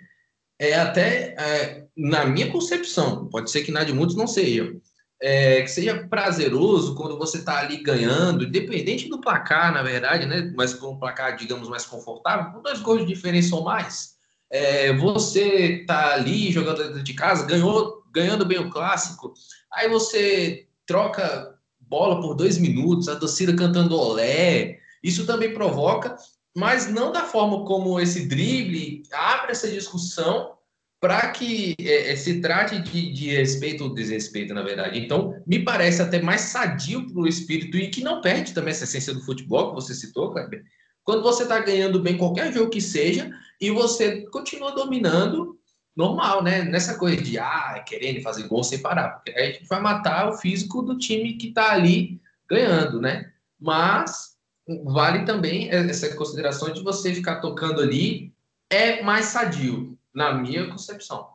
é até, é, na minha concepção, pode ser que na de muitos não seja, é, que seja prazeroso quando você está ali ganhando, independente do placar, na verdade, né? Mas com um placar, digamos, mais confortável, com dois gols de diferença ou mais. É, você está ali jogando dentro de casa, ganhou, ganhando bem o clássico, aí você troca bola por dois minutos, a torcida cantando olé. Isso também provoca, mas não da forma como esse drible abre essa discussão para que é, é, se trate de, de, respeito ou desrespeito, na verdade. Então, me parece até mais sadio para o espírito e que não perde também essa essência do futebol que você citou, Kleber. Quando você está ganhando bem qualquer jogo que seja e você continua dominando, normal, né? Nessa coisa de ah, querendo fazer gol sem parar, porque aí a gente vai matar o físico do time que está ali ganhando, né? Mas vale também essa consideração de você ficar tocando ali é mais sadio na minha concepção.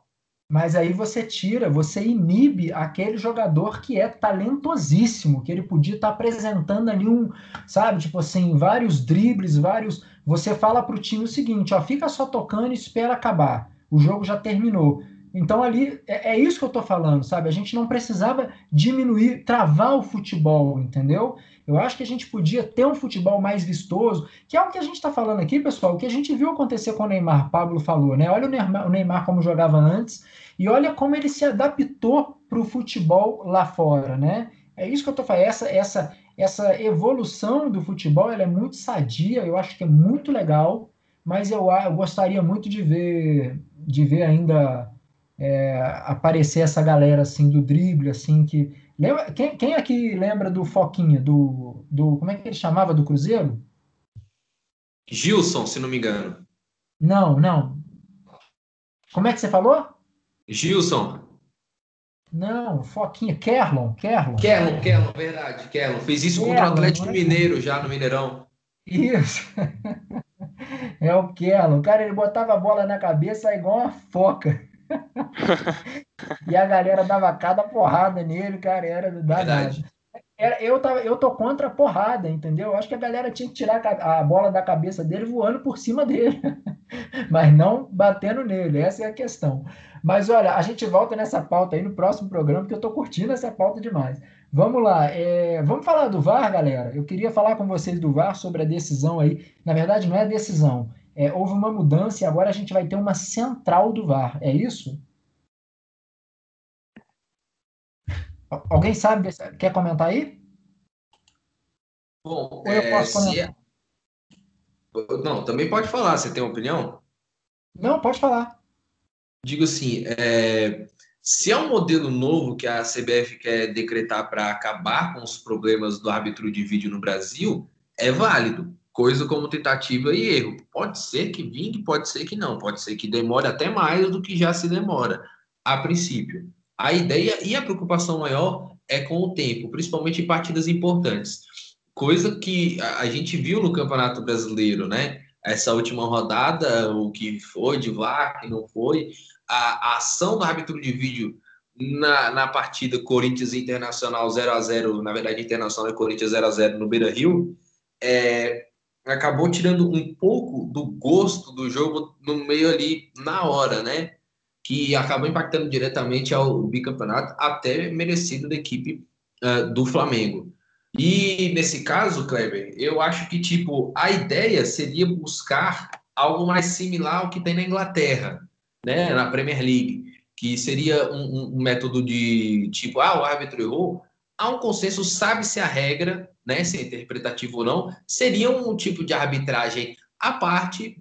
Mas aí você tira, você inibe aquele jogador que é talentosíssimo, que ele podia estar tá apresentando ali um, sabe, tipo assim, vários dribles, vários. Você fala para o time o seguinte: ó, fica só tocando e espera acabar. O jogo já terminou. Então ali é, é isso que eu estou falando, sabe? A gente não precisava diminuir, travar o futebol, entendeu? Eu acho que a gente podia ter um futebol mais vistoso, que é o que a gente está falando aqui, pessoal, o que a gente viu acontecer com o Neymar, Pablo falou, né? Olha o Neymar, o Neymar como jogava antes e olha como ele se adaptou para o futebol lá fora, né? É isso que eu estou falando, essa, essa, essa evolução do futebol ela é muito sadia, eu acho que é muito legal, mas eu, eu gostaria muito de ver, de ver ainda é, aparecer essa galera assim do drible, assim, que Quem, quem aqui lembra do Foquinha, do, do. Como é que ele chamava do Cruzeiro? Gilson, se não me engano. Não, não. Como é que você falou? Gilson. Não, Foquinha, Kerlon, Kerlon. Kerlon, Kerlon, verdade, Kerlon. Fez isso Kerlon, contra o Atlético é? Mineiro já no Mineirão. Isso. é o Kerlon. Cara, ele botava a bola na cabeça igual uma foca. e a galera dava cada porrada nele, cara, era danado. Era, eu, tava, eu tô contra a porrada, entendeu? Eu acho que a galera tinha que tirar a, a bola da cabeça dele voando por cima dele, mas não batendo nele, essa é a questão. Mas olha, a gente volta nessa pauta aí no próximo programa, porque eu tô curtindo essa pauta demais. Vamos lá, é, vamos falar do VAR, galera. Eu queria falar com vocês do VAR sobre a decisão aí. Na verdade, não é decisão, é, houve uma mudança e agora a gente vai ter uma central do VAR. É isso? Alguém sabe? Quer comentar aí? Bom, Ou eu é, posso comentar? É... Não, também pode falar. Você tem uma opinião? Não, pode falar. Digo assim, é... se é um modelo novo que a CBF quer decretar para acabar com os problemas do árbitro de vídeo no Brasil, é válido coisa como tentativa e erro. Pode ser que vingue, pode ser que não, pode ser que demore até mais do que já se demora, a princípio. A ideia e a preocupação maior é com o tempo, principalmente em partidas importantes. Coisa que a gente viu no Campeonato Brasileiro, né? Essa última rodada, o que foi de VAR, que não foi, a, a ação do árbitro de vídeo na, na partida Corinthians Internacional 0 a 0 na verdade, Internacional e Corinthians 0 a 0 no Beira Rio, é, acabou tirando um pouco do gosto do jogo no meio ali na hora, né? Que acabou impactando diretamente ao bicampeonato, até merecido da equipe uh, do Flamengo. E nesse caso, Kleber, eu acho que tipo a ideia seria buscar algo mais similar ao que tem na Inglaterra, né? Na Premier League, que seria um, um método de tipo, ah, o árbitro errou, há um consenso, sabe-se a regra, né, se é interpretativo ou não, seria um tipo de arbitragem a parte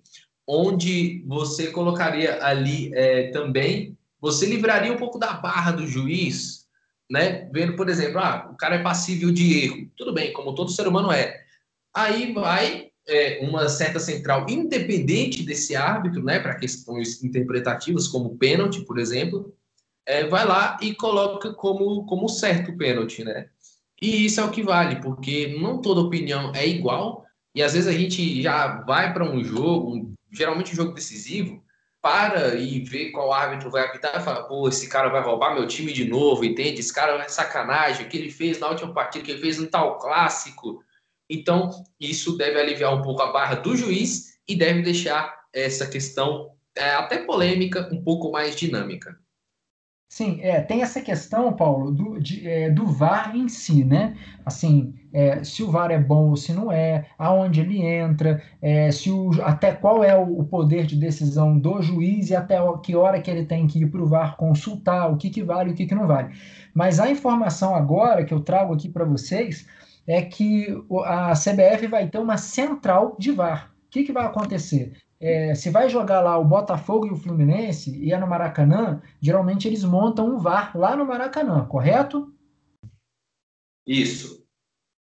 onde você colocaria ali é, também, você livraria um pouco da barra do juiz, né? Vendo, por exemplo, ah, o cara é passível de erro. Tudo bem, como todo ser humano é. Aí vai é, uma certa central independente desse árbitro, né? Para questões interpretativas, como pênalti, por exemplo, é, vai lá e coloca como, como certo o pênalti, né? E isso é o que vale, porque não toda opinião é igual, e às vezes a gente já vai para um jogo, geralmente um jogo decisivo, para e vê qual árbitro vai apitar e fala, pô, esse cara vai roubar meu time de novo, entende? Esse cara é sacanagem, o que ele fez na última partida, o que ele fez no tal clássico. Então, isso deve aliviar um pouco a barra do juiz e deve deixar essa questão é, até polêmica um pouco mais dinâmica. Sim, é, tem essa questão, Paulo, do, de, é, do VAR em si, né? Assim, é, se o VAR é bom ou se não é, aonde ele entra, é, se o, até qual é o, o, poder de decisão do juiz e até que hora que ele tem que ir para o VAR consultar, o que, que vale e o que, que não vale. Mas a informação agora que eu trago aqui para vocês é que a CBF vai ter uma central de VAR. O que, que vai acontecer? É, se vai jogar lá o Botafogo e o Fluminense e é no Maracanã, geralmente eles montam um VAR lá no Maracanã, correto? Isso.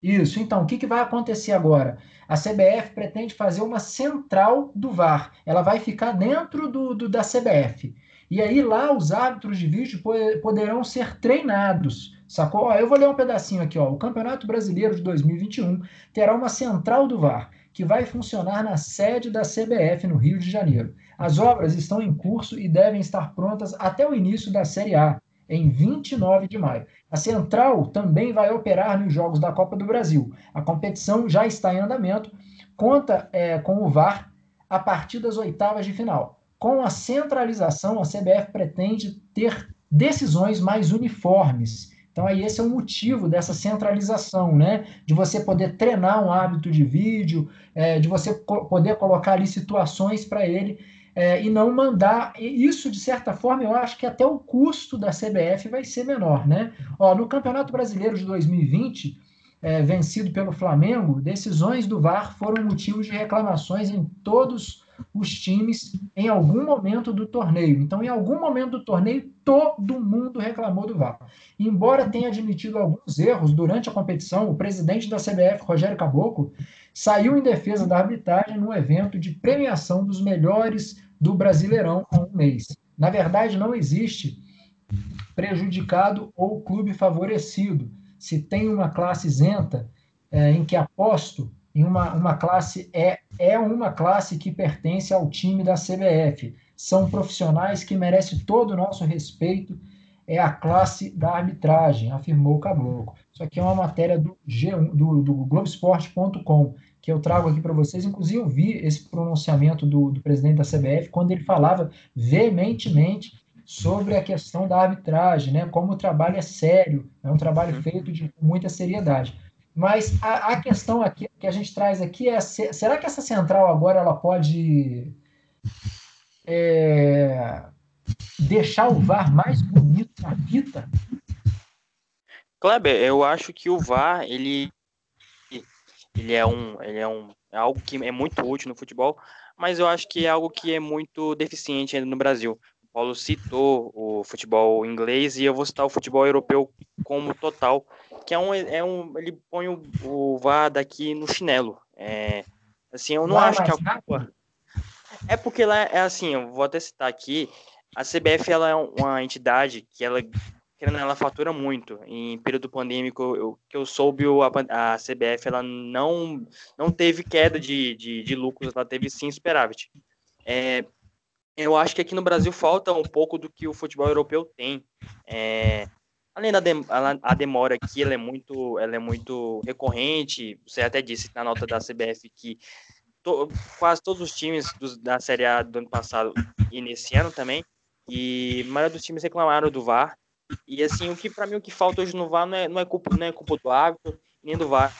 Isso. Então, o que, que vai acontecer agora? A CBF pretende fazer uma central do VAR. Ela vai ficar dentro do, do da CBF. E aí lá os árbitros de vídeo poderão ser treinados. Sacou? Ó, eu vou ler um pedacinho aqui. Ó. O Campeonato Brasileiro de 2021 terá uma central do VAR que vai funcionar na sede da CBF no Rio de Janeiro. As obras estão em curso e devem estar prontas até o início da Série A, em 29 de maio. A Central também vai operar nos Jogos da Copa do Brasil. A competição já está em andamento, conta é, com o VAR a partir das oitavas de final. Com a centralização, a CBF pretende ter decisões mais uniformes então, aí esse é o motivo dessa centralização, né? De você poder treinar um hábito de vídeo, é, de você co poder colocar ali situações para ele é, e não mandar. Isso, de certa forma, eu acho que até o custo da CBF vai ser menor, né? Ó, no Campeonato Brasileiro de 2020, é, vencido pelo Flamengo, decisões do VAR foram motivos de reclamações em todos os times em algum momento do torneio. Então, em algum momento do torneio, todo mundo reclamou do VAR. Embora tenha admitido alguns erros durante a competição, o presidente da CBF, Rogério Caboclo, saiu em defesa da arbitragem no evento de premiação dos melhores do Brasileirão há um mês. Na verdade, não existe prejudicado ou clube favorecido. Se tem uma classe isenta é, em que aposto em uma, uma classe é, é uma classe que pertence ao time da CBF. São profissionais que merecem todo o nosso respeito. É a classe da arbitragem, afirmou o Caboclo. Isso aqui é uma matéria do, G1, do, do Globoesporte.com, que eu trago aqui para vocês. Inclusive, eu vi esse pronunciamento do, do presidente da CBF quando ele falava veementemente sobre a questão da arbitragem, né? como o trabalho é sério, é um trabalho uhum. feito de muita seriedade. Mas a, a, questão aqui que a gente traz aqui é: será que essa central agora ela pode é, deixar o VAR mais bonito na vida? Kleber, eu acho que o VAR ele, ele é um ele é um é algo que é muito útil no futebol, mas eu acho que é algo que é muito deficiente ainda no Brasil. Paulo citou o futebol inglês e eu vou citar o futebol europeu como total que é um, é um ele põe o, o VAR daqui no chinelo. É, assim, eu não acho que a culpa... É porque lá é assim, eu vou até citar aqui, a CBF ela é uma entidade que ela querendo ela fatura muito. Em período pandêmico, eu, que eu soube, a, a CBF ela não não teve queda de, de, de lucros, ela teve sim superávit. É, eu acho que aqui no Brasil falta um pouco do que o futebol europeu tem. É, Além da dem a demora aqui, ela é muito, ela é muito recorrente. Você até disse na nota da CBF que to, quase todos os times do, da Série A do ano passado e nesse ano também, e a maioria dos times reclamaram do VAR. E assim, o que para mim o que falta hoje no VAR não é, não é culpa, não é culpa do árbitro nem do VAR,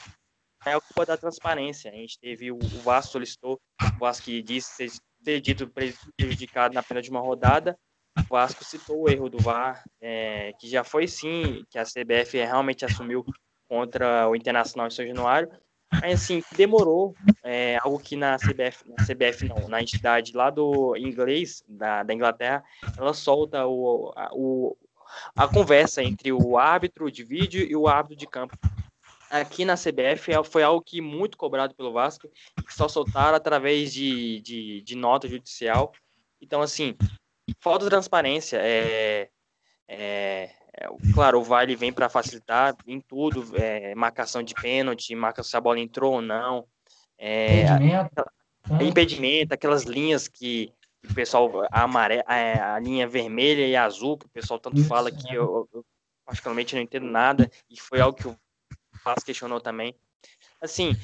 é a culpa da transparência. A gente teve o, o VAR solicitou, o VAR que disse ter dito prejudicado na pena de uma rodada o Vasco citou o erro do VAR, é, que já foi sim, que a CBF realmente assumiu contra o Internacional em São Januário, Mas assim, demorou. É, algo que na CBF, na CBF não, na entidade lá do inglês, da, da Inglaterra, ela solta o, a, o, a conversa entre o árbitro de vídeo e o árbitro de campo. Aqui na CBF é, foi algo que muito cobrado pelo Vasco, que só soltaram através de, de, de nota judicial. Então, assim, falta de transparência. É, é, é, claro, o VAR vem para facilitar em tudo, é, marcação de pênalti, marca se a bola entrou ou não. É, impedimento. impedimento, aquelas linhas que o pessoal, a, amarela, a, a, linha vermelha e azul, que o pessoal tanto Isso, fala que é. eu, eu, particularmente não entendo nada, e foi algo que o Vasco questionou também. Assim,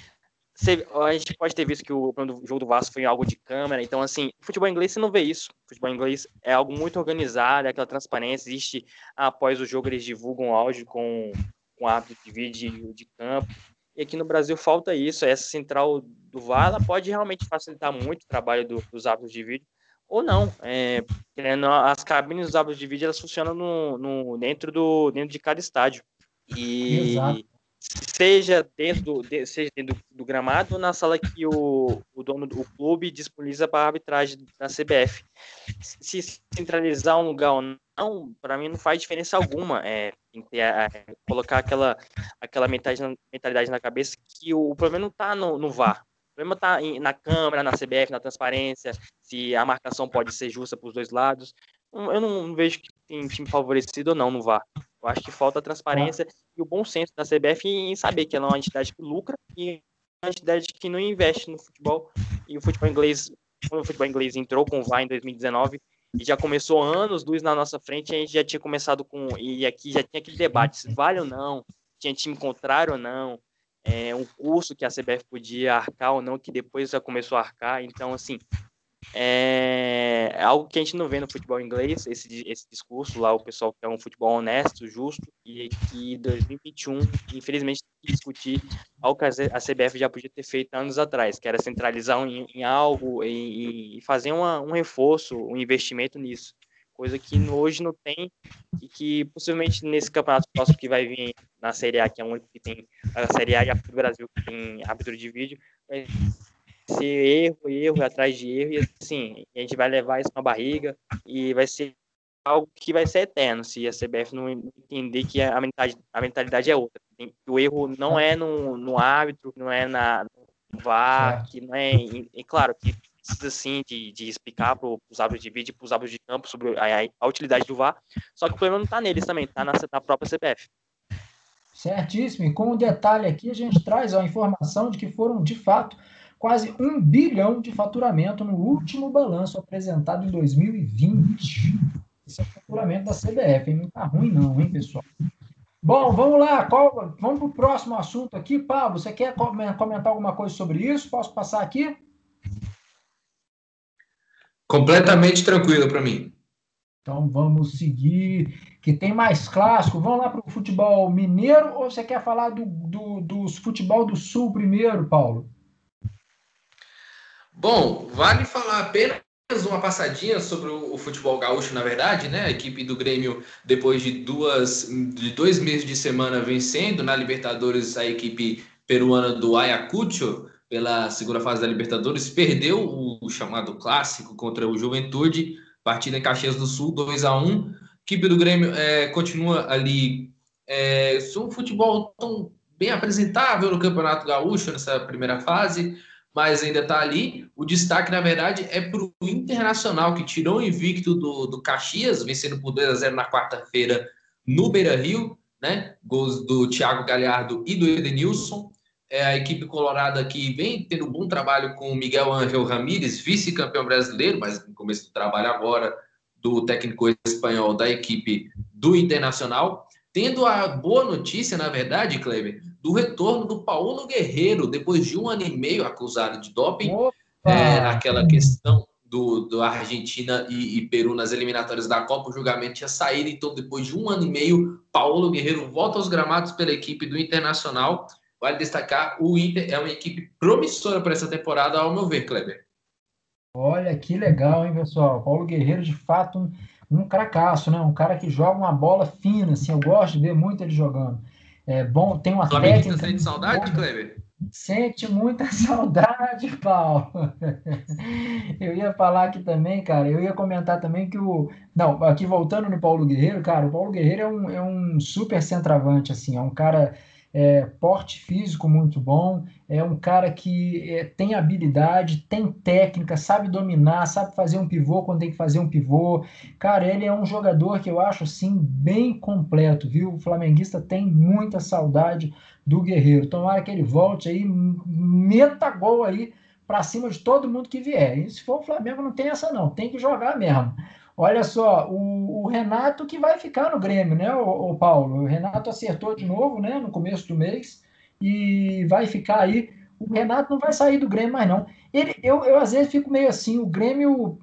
a gente pode ter visto que o, o jogo do Vasco foi algo de câmera, então assim, futebol inglês você não vê isso. Futebol inglês é algo muito organizado, é aquela transparência, existe após o jogo eles divulgam áudio com com árbitro de vídeo de campo. E aqui no Brasil falta isso, essa central do ela pode realmente facilitar muito o trabalho do, dos árbitros de vídeo, ou não. É, as cabines dos árbitros de vídeo elas funcionam no, no, dentro, do, dentro de cada estádio. E Exato seja dentro do, de, seja dentro do, gramado ou na sala que o, o dono do clube disponibiliza para arbitragem da CBF. Se centralizar um lugar ou não, para mim não faz diferença alguma. É, é, colocar aquela, aquela mentalidade, na cabeça que o, o problema não está no, no VAR. O problema está na Câmara, na CBF, na transparência, se a marcação pode ser justa para os dois lados. Eu não vejo que tem time favorecido ou não no VAR. Eu acho que falta transparência e o bom senso da CBF em saber que ela é uma entidade que lucra e uma entidade que não investe no futebol. E o futebol inglês, quando o futebol inglês entrou com o VAR em 2019 e já começou anos luz na nossa frente, a gente já tinha começado com e aqui já tinha aquele debate se vale ou não, tinha time contrário ou não, é, um curso que a CBF podia arcar ou não, que depois já começou a arcar. Então, assim, é algo que a gente não vê no futebol inglês, esse, esse discurso lá, o pessoal que é um futebol honesto, justo, e que 2021, infelizmente, tem que discutir algo que a CBF já podia ter feito anos atrás, que era centralizar em, em algo e, fazer uma, um reforço, um investimento nisso. Coisa que hoje não tem e que possivelmente nesse campeonato próximo que vai vir na Série A, que é o único que tem a Série A e a Brasil que tem árbitro de vídeo, ser erro, erro atrás de erro, e assim, a gente vai levar isso na barriga e vai ser algo que vai ser eterno se a CBF não entender que a mentalidade, a mentalidade é outra. O erro não é no, no árbitro, não é na no VAR, que não é. E, claro que precisa sim de, de explicar para os árbitros de vídeo e para os árbitros de campo sobre a, a, utilidade do VAR, só que o problema não está neles também, está na, na própria CBF. Certíssimo. E com um detalhe aqui, a gente traz a informação de que foram, de fato, quase um bilhão de faturamento no último balanço apresentado em 2020. Esse é o faturamento da CBF, hein? Não tá ruim não, hein, pessoal? Bom, vamos lá, qual, vamos para o próximo assunto aqui. Pablo, você quer comentar alguma coisa sobre isso? Posso passar aqui? Completamente tranquilo para mim. Então vamos seguir, que tem mais clássico. Vamos lá para o futebol mineiro ou você quer falar do, do, dos futebol do sul primeiro, Paulo? Bom, vale falar apenas uma passadinha sobre o, futebol gaúcho, na verdade, né? A equipe do Grêmio, depois de duas, de dois meses de semana vencendo na Libertadores, a equipe peruana do Ayacucho, pela segunda fase da Libertadores, perdeu o chamado clássico contra o Juventude, partida em Caxias do Sul, 2 a 1 A equipe do Grêmio é, continua ali. É, um futebol tão bem apresentável no Campeonato Gaúcho nessa primeira fase mas ainda está ali. O destaque, na verdade, é para o Internacional, que tirou o invicto do, do Caxias, vencendo por 2 a 0 na quarta-feira no Beira Rio, né? Gols do Thiago Galhardo e do Edenilson. É a equipe colorada que vem tendo um bom trabalho com o Miguel Ángel Ramírez, vice-campeão brasileiro, mas no começo do trabalho agora do técnico espanhol da equipe do Internacional. Tendo a boa notícia, na verdade, Kleber, do retorno do Paulo Guerreiro, depois de um ano e meio acusado de doping, é, naquela questão do, do Argentina e, e, Peru nas eliminatórias da Copa, o julgamento tinha saído, então depois de um ano e meio, Paulo Guerreiro volta aos gramados pela equipe do Internacional. Vale destacar, o Inter é uma equipe promissora para essa temporada, ao meu ver, Kleber. Olha que legal, hein, pessoal? Paulo Guerreiro, de fato, um, um cracaço, né? Um cara que joga uma bola fina, assim, eu gosto de ver muito ele jogando. É bom, tem uma técnica. Flamengo sente saudade, Kleber? Sente muita saudade, Paulo. Eu ia falar aqui também, cara. Eu ia comentar também que o. Não, aqui voltando no Paulo Guerreiro, cara, o Paulo Guerreiro é um, é um super centroavante, assim, é um cara é, porte físico muito bom, é um cara que é, tem habilidade, tem técnica, sabe dominar, sabe fazer um pivô quando tem que fazer um pivô. Cara, ele é um jogador que eu acho assim bem completo, viu? O flamenguista tem muita saudade do Guerreiro. Tomara que ele volte aí, meta gol aí para cima de todo mundo que vier. E se for o Flamengo, não tem essa não, tem que jogar mesmo. Olha só, o, o, Renato que vai ficar no Grêmio, né, o, o, Paulo? O Renato acertou de novo, né, no começo do mês e vai ficar aí. O Renato não vai sair do Grêmio mais não. Ele, eu, eu às vezes fico meio assim, o Grêmio,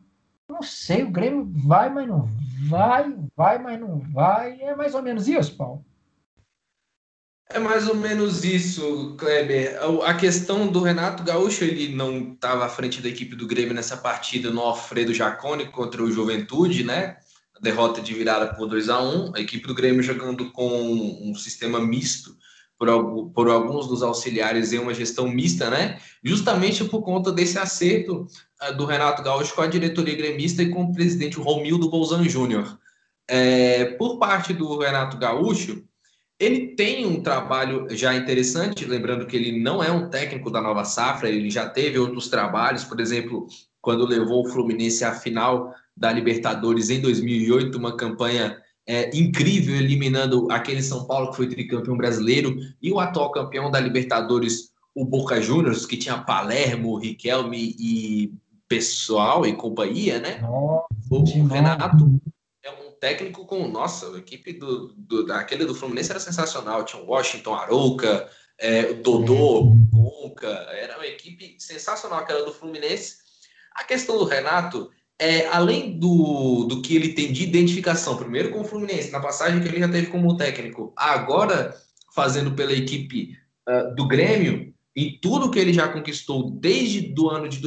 não sei, o Grêmio vai, mas não vai, vai, mas não vai. É mais ou menos isso, Paulo. É mais ou menos isso, Kleber. A questão do Renato Gaúcho, ele não estava à frente da equipe do Grêmio nessa partida no Alfredo Jacone contra o Juventude, né? A derrota de virada por 2 a 1 A equipe do Grêmio jogando com um sistema misto, por, por alguns dos auxiliares em uma gestão mista, né? Justamente por conta desse acerto uh, do Renato Gaúcho com a diretoria gremista e com o presidente Romildo Bolzan Júnior. É, por parte do Renato Gaúcho, ele tem um trabalho já interessante, lembrando que ele não é um técnico da nova safra, ele já teve outros trabalhos, por exemplo, quando levou o Fluminense à final da Libertadores em 2008, uma campanha é, incrível, eliminando aquele São Paulo que foi tricampeão brasileiro e o atual campeão da Libertadores, o Boca Juniors, que tinha Palermo, Riquelme e Pessoal e companhia, né? Nossa, o Renato técnico com, nossa, a equipe do, do, daquele do Fluminense era sensacional. Tinha o Washington Arouca, é, o Dodô, Conca, era uma equipe sensacional aquela do Fluminense. A questão do Renato é, além do, do que ele tem de identificação, primeiro com o Fluminense, na passagem que ele já teve como técnico, agora fazendo pela equipe uh, do Grêmio, e tudo que ele já conquistou desde do ano de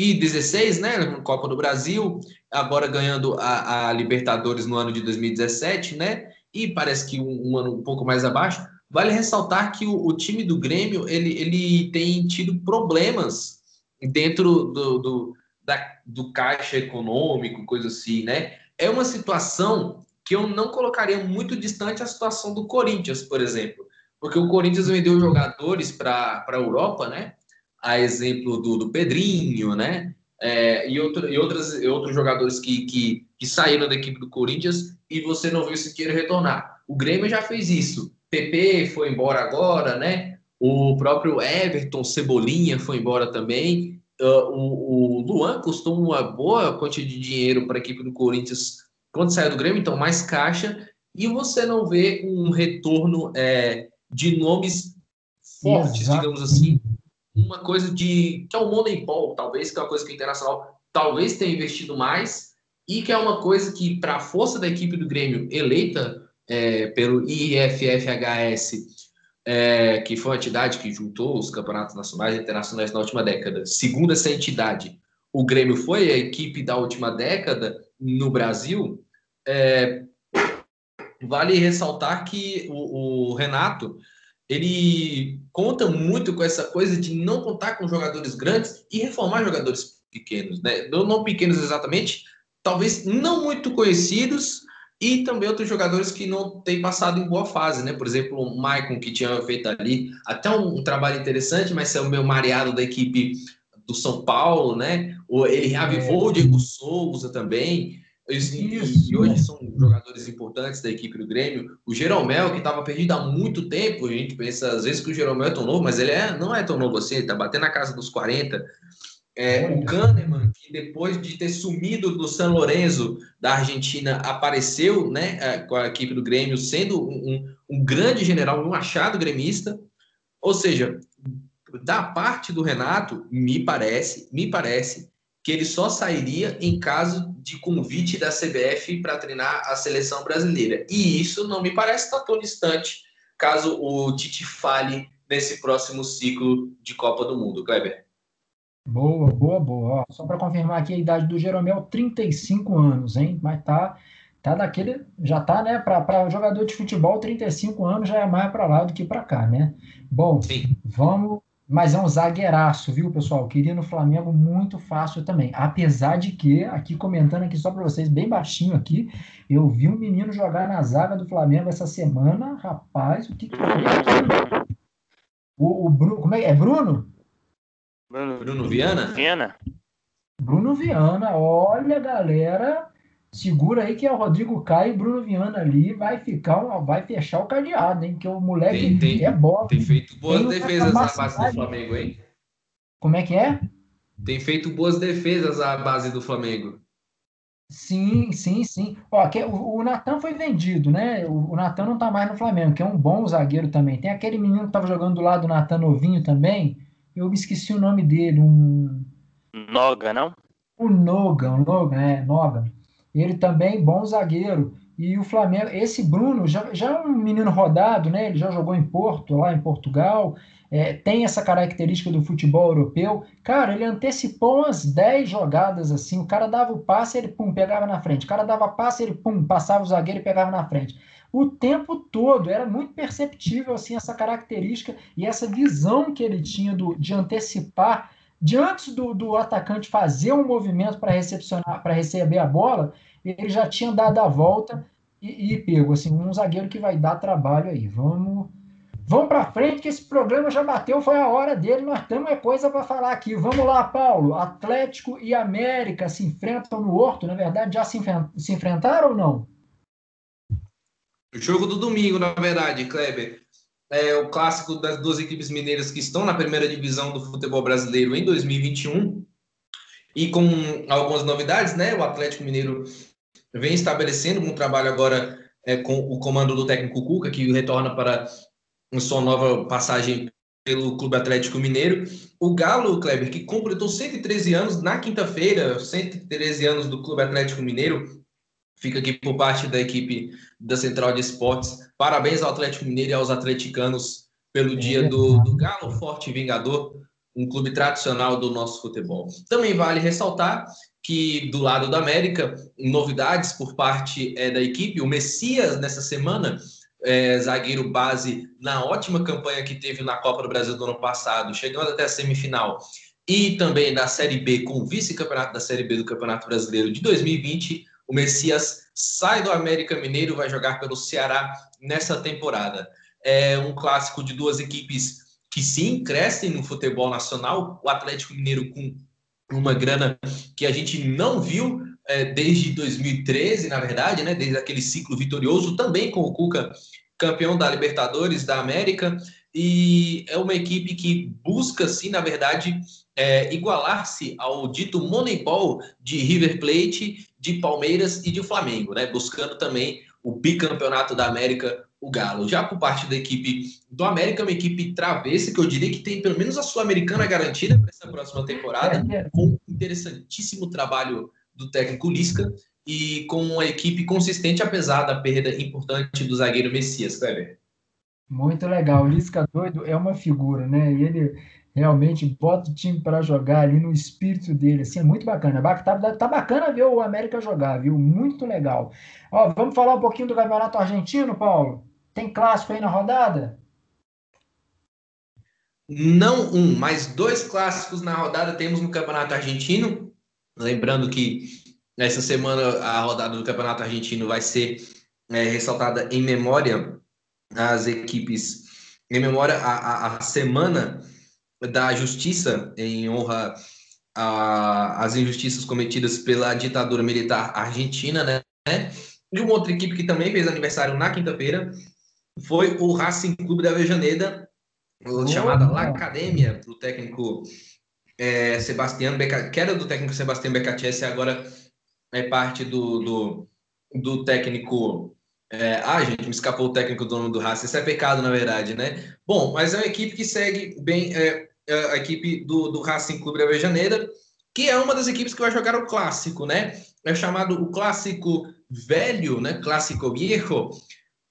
2016, né, na Copa do Brasil, agora ganhando a, a, Libertadores no ano de 2017, né? E parece que um, um ano um pouco mais abaixo. Vale ressaltar que o, o, time do Grêmio ele, ele tem tido problemas dentro do, do, da, do caixa econômico, coisa assim, né? É uma situação que eu não colocaria muito distante a situação do Corinthians, por exemplo. Porque o Corinthians vendeu jogadores para a Europa, né? A exemplo do, do Pedrinho, né? é, e, outro, e, outras, e outros jogadores que, que, que, saíram da equipe do Corinthians e você não viu se queira retornar. O Grêmio já fez isso. PP foi embora agora, né? O próprio Everton, Cebolinha foi embora também. Uh, o, o Luan custou uma boa quantia de dinheiro para a equipe do Corinthians quando saiu do Grêmio, então mais caixa. E você não vê um retorno é, de nomes fortes, Exato. digamos assim, uma coisa de que é o Moneyball, talvez, que é uma coisa que o Internacional talvez tenha investido mais e que é uma coisa que, para a força da equipe do Grêmio eleita é, pelo IFFHS, é, que foi uma entidade que juntou os campeonatos nacionais e internacionais na última década, segundo essa entidade, o Grêmio foi a equipe da última década no Brasil, é, vale ressaltar que o, o Renato ele conta muito com essa coisa de não contar com jogadores grandes e reformar jogadores pequenos, né? Não, pequenos exatamente, talvez não muito conhecidos e também outros jogadores que não têm passado em boa fase, né? Por exemplo, o Maicon, que tinha feito ali até um, trabalho interessante, mas é o meu mareado da equipe do São Paulo, né? Ele reavivou o Diego Souza também. E, e, hoje são jogadores importantes da equipe do Grêmio. O Jeromel, que estava perdido há muito tempo, a gente pensa às vezes que o Jeromel é tão novo, mas ele é, não é tão novo assim, ele está batendo na casa dos 40. É, o Kahneman, que depois de ter sumido do San Lorenzo da Argentina, apareceu né, é, com a equipe do Grêmio, sendo um, um grande general, um achado gremista. Ou seja, da parte do Renato, me parece, me parece que ele só sairia em caso de convite da CBF para treinar a seleção brasileira. E isso não me parece estar tão distante caso o Tite fale nesse próximo ciclo de Copa do Mundo, Kleber. Boa, boa, boa. Ó, só para confirmar aqui a idade do Jeromel, 35 anos, hein? Mas tá, tá daquele, já tá, né, para jogador de futebol, 35 anos já é mais para lá do que para cá, né? Bom, Sim. vamos, mas é um zagueiraço, viu, pessoal? Queria no Flamengo muito fácil também. Apesar de que, aqui comentando aqui só para vocês, bem baixinho aqui, eu vi um menino jogar na zaga do Flamengo essa semana, rapaz, o que que é o, o Bruno, como é? É Bruno? Bruno, Bruno Viana? Viana. Bruno Viana, olha, galera, segura aí que é o Rodrigo Caio e Bruno Viana ali vai ficar, vai fechar o cadeado, hein? Que o moleque tem, tem, é bom. Tem feito boas tem defesas na base do Flamengo, hein? Como é que é? Tem feito boas defesas a base do Flamengo. Sim, sim, sim. Ó, que, o, o Natan foi vendido, né? O, o Natan não tá mais no Flamengo, que é um bom zagueiro também. Tem aquele menino que tava jogando do lado do Natan novinho também. Eu me esqueci o nome dele, um. Noga, não? O Noga, o Noga, é, Noga. Ele também, bom zagueiro. E o Flamengo, esse Bruno já, já é um menino rodado, né? Ele já jogou em Porto, lá em Portugal é, tem essa característica do futebol europeu. Cara, ele antecipou umas 10 jogadas assim. O cara dava o passe, ele pum, pegava na frente. O cara dava passe, ele pum, passava o zagueiro e pegava na frente. O tempo todo era muito perceptível assim essa característica e essa visão que ele tinha do, de antecipar de antes do, do atacante fazer um movimento para recepcionar, para receber a bola, ele já tinha dado a volta e, e pego assim um zagueiro que vai dar trabalho aí. Vamos Vamos para frente, que esse programa já bateu, foi a hora dele. Nós temos coisa para falar aqui. Vamos lá, Paulo. Atlético e América se enfrentam no Horto. Na verdade, já se, se enfrentaram ou não? O jogo do domingo, na verdade, Kleber. É o clássico das duas equipes mineiras que estão na primeira divisão do futebol brasileiro em 2021. E com algumas novidades, né? O Atlético Mineiro vem estabelecendo um trabalho agora é, com o comando do técnico Cuca, que retorna para sua nova passagem pelo Clube Atlético Mineiro. O Galo, Kleber, que completou 113 anos na quinta-feira, 113 anos do Clube Atlético Mineiro, fica aqui por parte da equipe da Central de Esportes. Parabéns ao Atlético Mineiro e aos atleticanos pelo dia do, do Galo Forte Vingador, um clube tradicional do nosso futebol. Também vale ressaltar que do lado da América, novidades por parte é, da equipe, o Messias nessa semana é, zagueiro base na ótima campanha que teve na Copa do Brasil do ano passado, chegando até a semifinal, e também na Série B, com o vice-campeonato da Série B do Campeonato Brasileiro de 2020, o Messias sai do América Mineiro, vai jogar pelo Ceará nessa temporada. É um clássico de duas equipes que sim crescem no futebol nacional, o Atlético Mineiro com uma grana que a gente não viu é, desde 2013, na verdade, né, desde aquele ciclo vitorioso, também com o Cuca campeão da Libertadores da América, e é uma equipe que busca, sim, na verdade, é, igualar-se ao dito Moneyball de River Plate, de Palmeiras e de Flamengo, né, buscando também o bicampeonato da América, o Galo. Já por parte da equipe do América, uma equipe travessa, que eu diria que tem pelo menos a Sul-Americana garantida para essa próxima temporada, é, é. com um interessantíssimo trabalho do técnico Lisca e com uma equipe consistente, apesar da perda importante do zagueiro Messias, Kleber. Muito legal. O Lisca doido é uma figura, né? E ele realmente bota o time para jogar ali no espírito dele. Assim, é muito bacana. Tá, tá bacana ver o América jogar, viu? Muito legal. Ó, vamos falar um pouquinho do Campeonato Argentino, Paulo? Tem clássico aí na rodada? Não um, mas dois clássicos na rodada temos no Campeonato Argentino. Lembrando que essa semana a rodada do Campeonato Argentino vai ser é, ressaltada em memória às equipes, em memória a, a, semana da justiça em honra às injustiças cometidas pela ditadura militar argentina, né? E uma outra equipe que também fez aniversário na quinta-feira foi o Racing Clube da Avejaneda, chamada La Academia, para o técnico é, Sebastião Beca, que era do técnico Sebastião Becatese, agora é parte do, do, do técnico. É, ah, gente, me escapou o técnico dono do Racing. Isso é pecado, na verdade, né? Bom, mas é uma equipe que segue bem é, é, a equipe do, do Racing Clube da Avejaneira, que é uma das equipes que vai jogar o clássico, né? É chamado o clássico velho, né? Clássico viejo,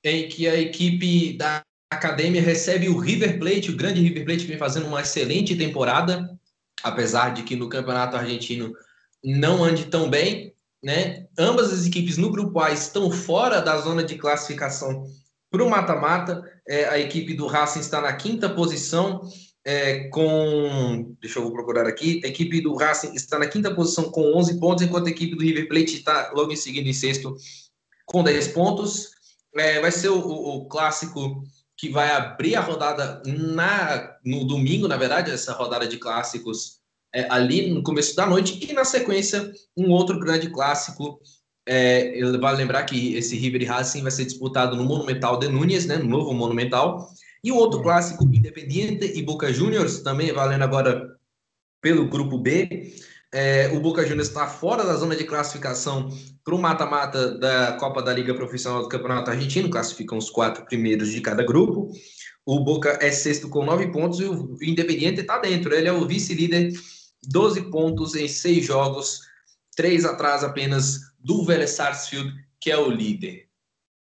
em que a equipe da academia recebe o River Plate, o grande River Plate que vem fazendo uma excelente temporada apesar de que no campeonato argentino não ande tão bem. Né? Ambas as equipes no grupo A estão fora da zona de classificação para o mata-mata. É, a equipe do Racing está na quinta posição é, com. Deixa eu procurar aqui. A equipe do Racing está na quinta posição com 11 pontos, enquanto a equipe do River Plate está logo em seguida em sexto com 10 pontos. É, vai ser o, o, clássico que vai abrir a rodada na, no domingo, na verdade, essa rodada de clássicos é, ali no começo da noite, e na sequência, um outro grande clássico. É, vale lembrar que esse River e Racing vai ser disputado no Monumental de Núñez, né, no novo Monumental. E o outro clássico, Independiente e Boca Juniors, também valendo agora pelo grupo B. É, o Boca Juniors está fora da zona de classificação para o mata-mata da Copa da Liga Profissional do Campeonato Argentino, classificam os quatro primeiros de cada grupo. O Boca é sexto com nove pontos e o Independiente está dentro. Ele é o vice-líder, 12 pontos em seis jogos, três atrás apenas do Vélez Sarsfield, que é o líder.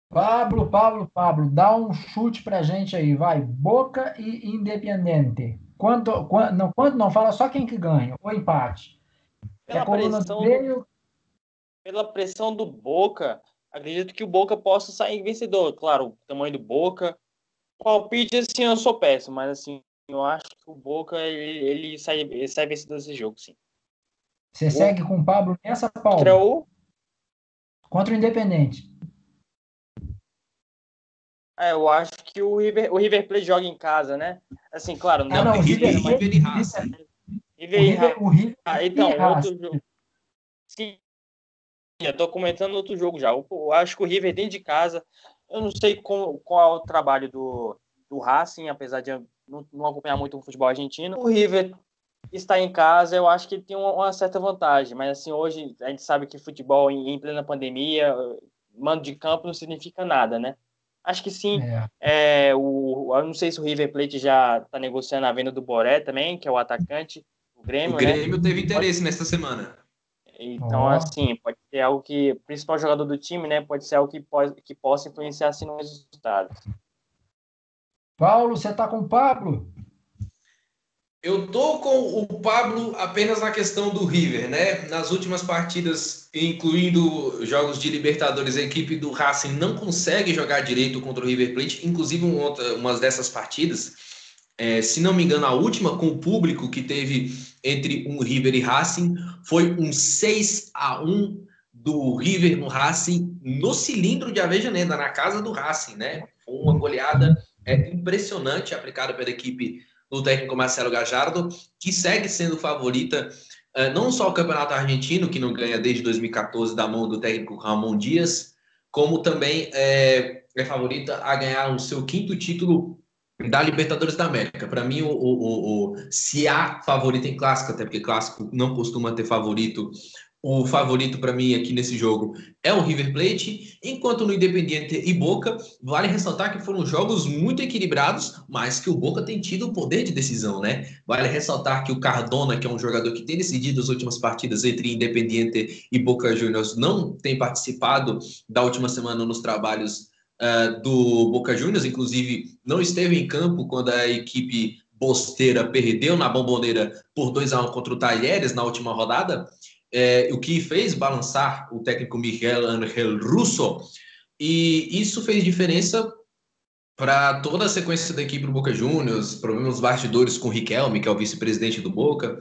Pablo, Pablo, Pablo, dá um chute pra gente aí, vai. Boca e Independiente. Quando, quando, não, quando não fala só quem que ganha, o empate. Pela pressão, do, pela pressão do Boca, acredito que o Boca possa sair vencedor. Claro, o tamanho do Boca. Palpite, assim, eu sou péssimo, mas assim, eu acho que o Boca, ele, ele, sai, ele sai vencedor desse jogo, sim. Você o... segue com o Pablo nessa, Paulo? Contra o... Contra o Independente. É, eu acho que o River, o River Plate joga em casa, né? Assim, claro, não, ah, não, é River, River, River e Raça. River e Raça. Ah, então, outro jogo. Sim, eu tô comentando outro jogo já. Eu, eu, acho que o River dentro de casa, eu não sei com, qual é o trabalho do, do Racing, apesar de não, não acompanhar muito o futebol argentino. O River está em casa, eu acho que tem uma, uma, certa vantagem, mas assim, hoje a gente sabe que futebol em, em plena pandemia, mando de campo não significa nada, né? Acho que sim. É. É, o, eu não sei se o River Plate já está negociando a venda do Boré também, que é o atacante. O Grêmio, o Grêmio né? teve interesse pode... nesta semana. Então, oh. assim, pode ser algo que, o principal jogador do time, né? Pode ser algo que, pode, que possa influenciar assim no resultado. Paulo, você está com o Pablo? Eu tô com o Pablo apenas na questão do River, né? Nas últimas partidas, incluindo jogos de Libertadores, a equipe do Racing não consegue jogar direito contra o River Plate. Inclusive, uma, dessas partidas, é, se não me engano, a última com o público que teve entre um River e Racing foi um 6 a 1 do River no Racing no cilindro de Avejaneda, na casa do Racing, né? Foi uma goleada é, impressionante aplicada pela equipe do técnico Marcelo Gajardo, que segue sendo favorita uh, não só o Campeonato Argentino, que não ganha desde 2014 da mão do técnico Ramon Dias, como também é, é favorita a ganhar o seu quinto título da Libertadores da América. Para mim, o, o, o, se há favorito em clássico, até porque clássico não costuma ter favorito, o favorito para mim aqui nesse jogo é o River Plate, enquanto no Independiente e Boca, vale ressaltar que foram jogos muito equilibrados, mas que o Boca tem tido o poder de decisão, né? Vale ressaltar que o Cardona, que é um jogador que tem decidido as últimas partidas entre Independiente e Boca Juniors, não tem participado da última semana nos trabalhos uh, do Boca Juniors, inclusive não esteve em campo quando a equipe bosteira perdeu na bomboneira por 2 a 1 contra o Talheres na última rodada é, o que fez balançar o técnico Miguel Angel Russo, e isso fez diferença para toda a sequência da equipe do Boca Juniors, problemas bastidores com o Riquelme, que é o vice-presidente do Boca.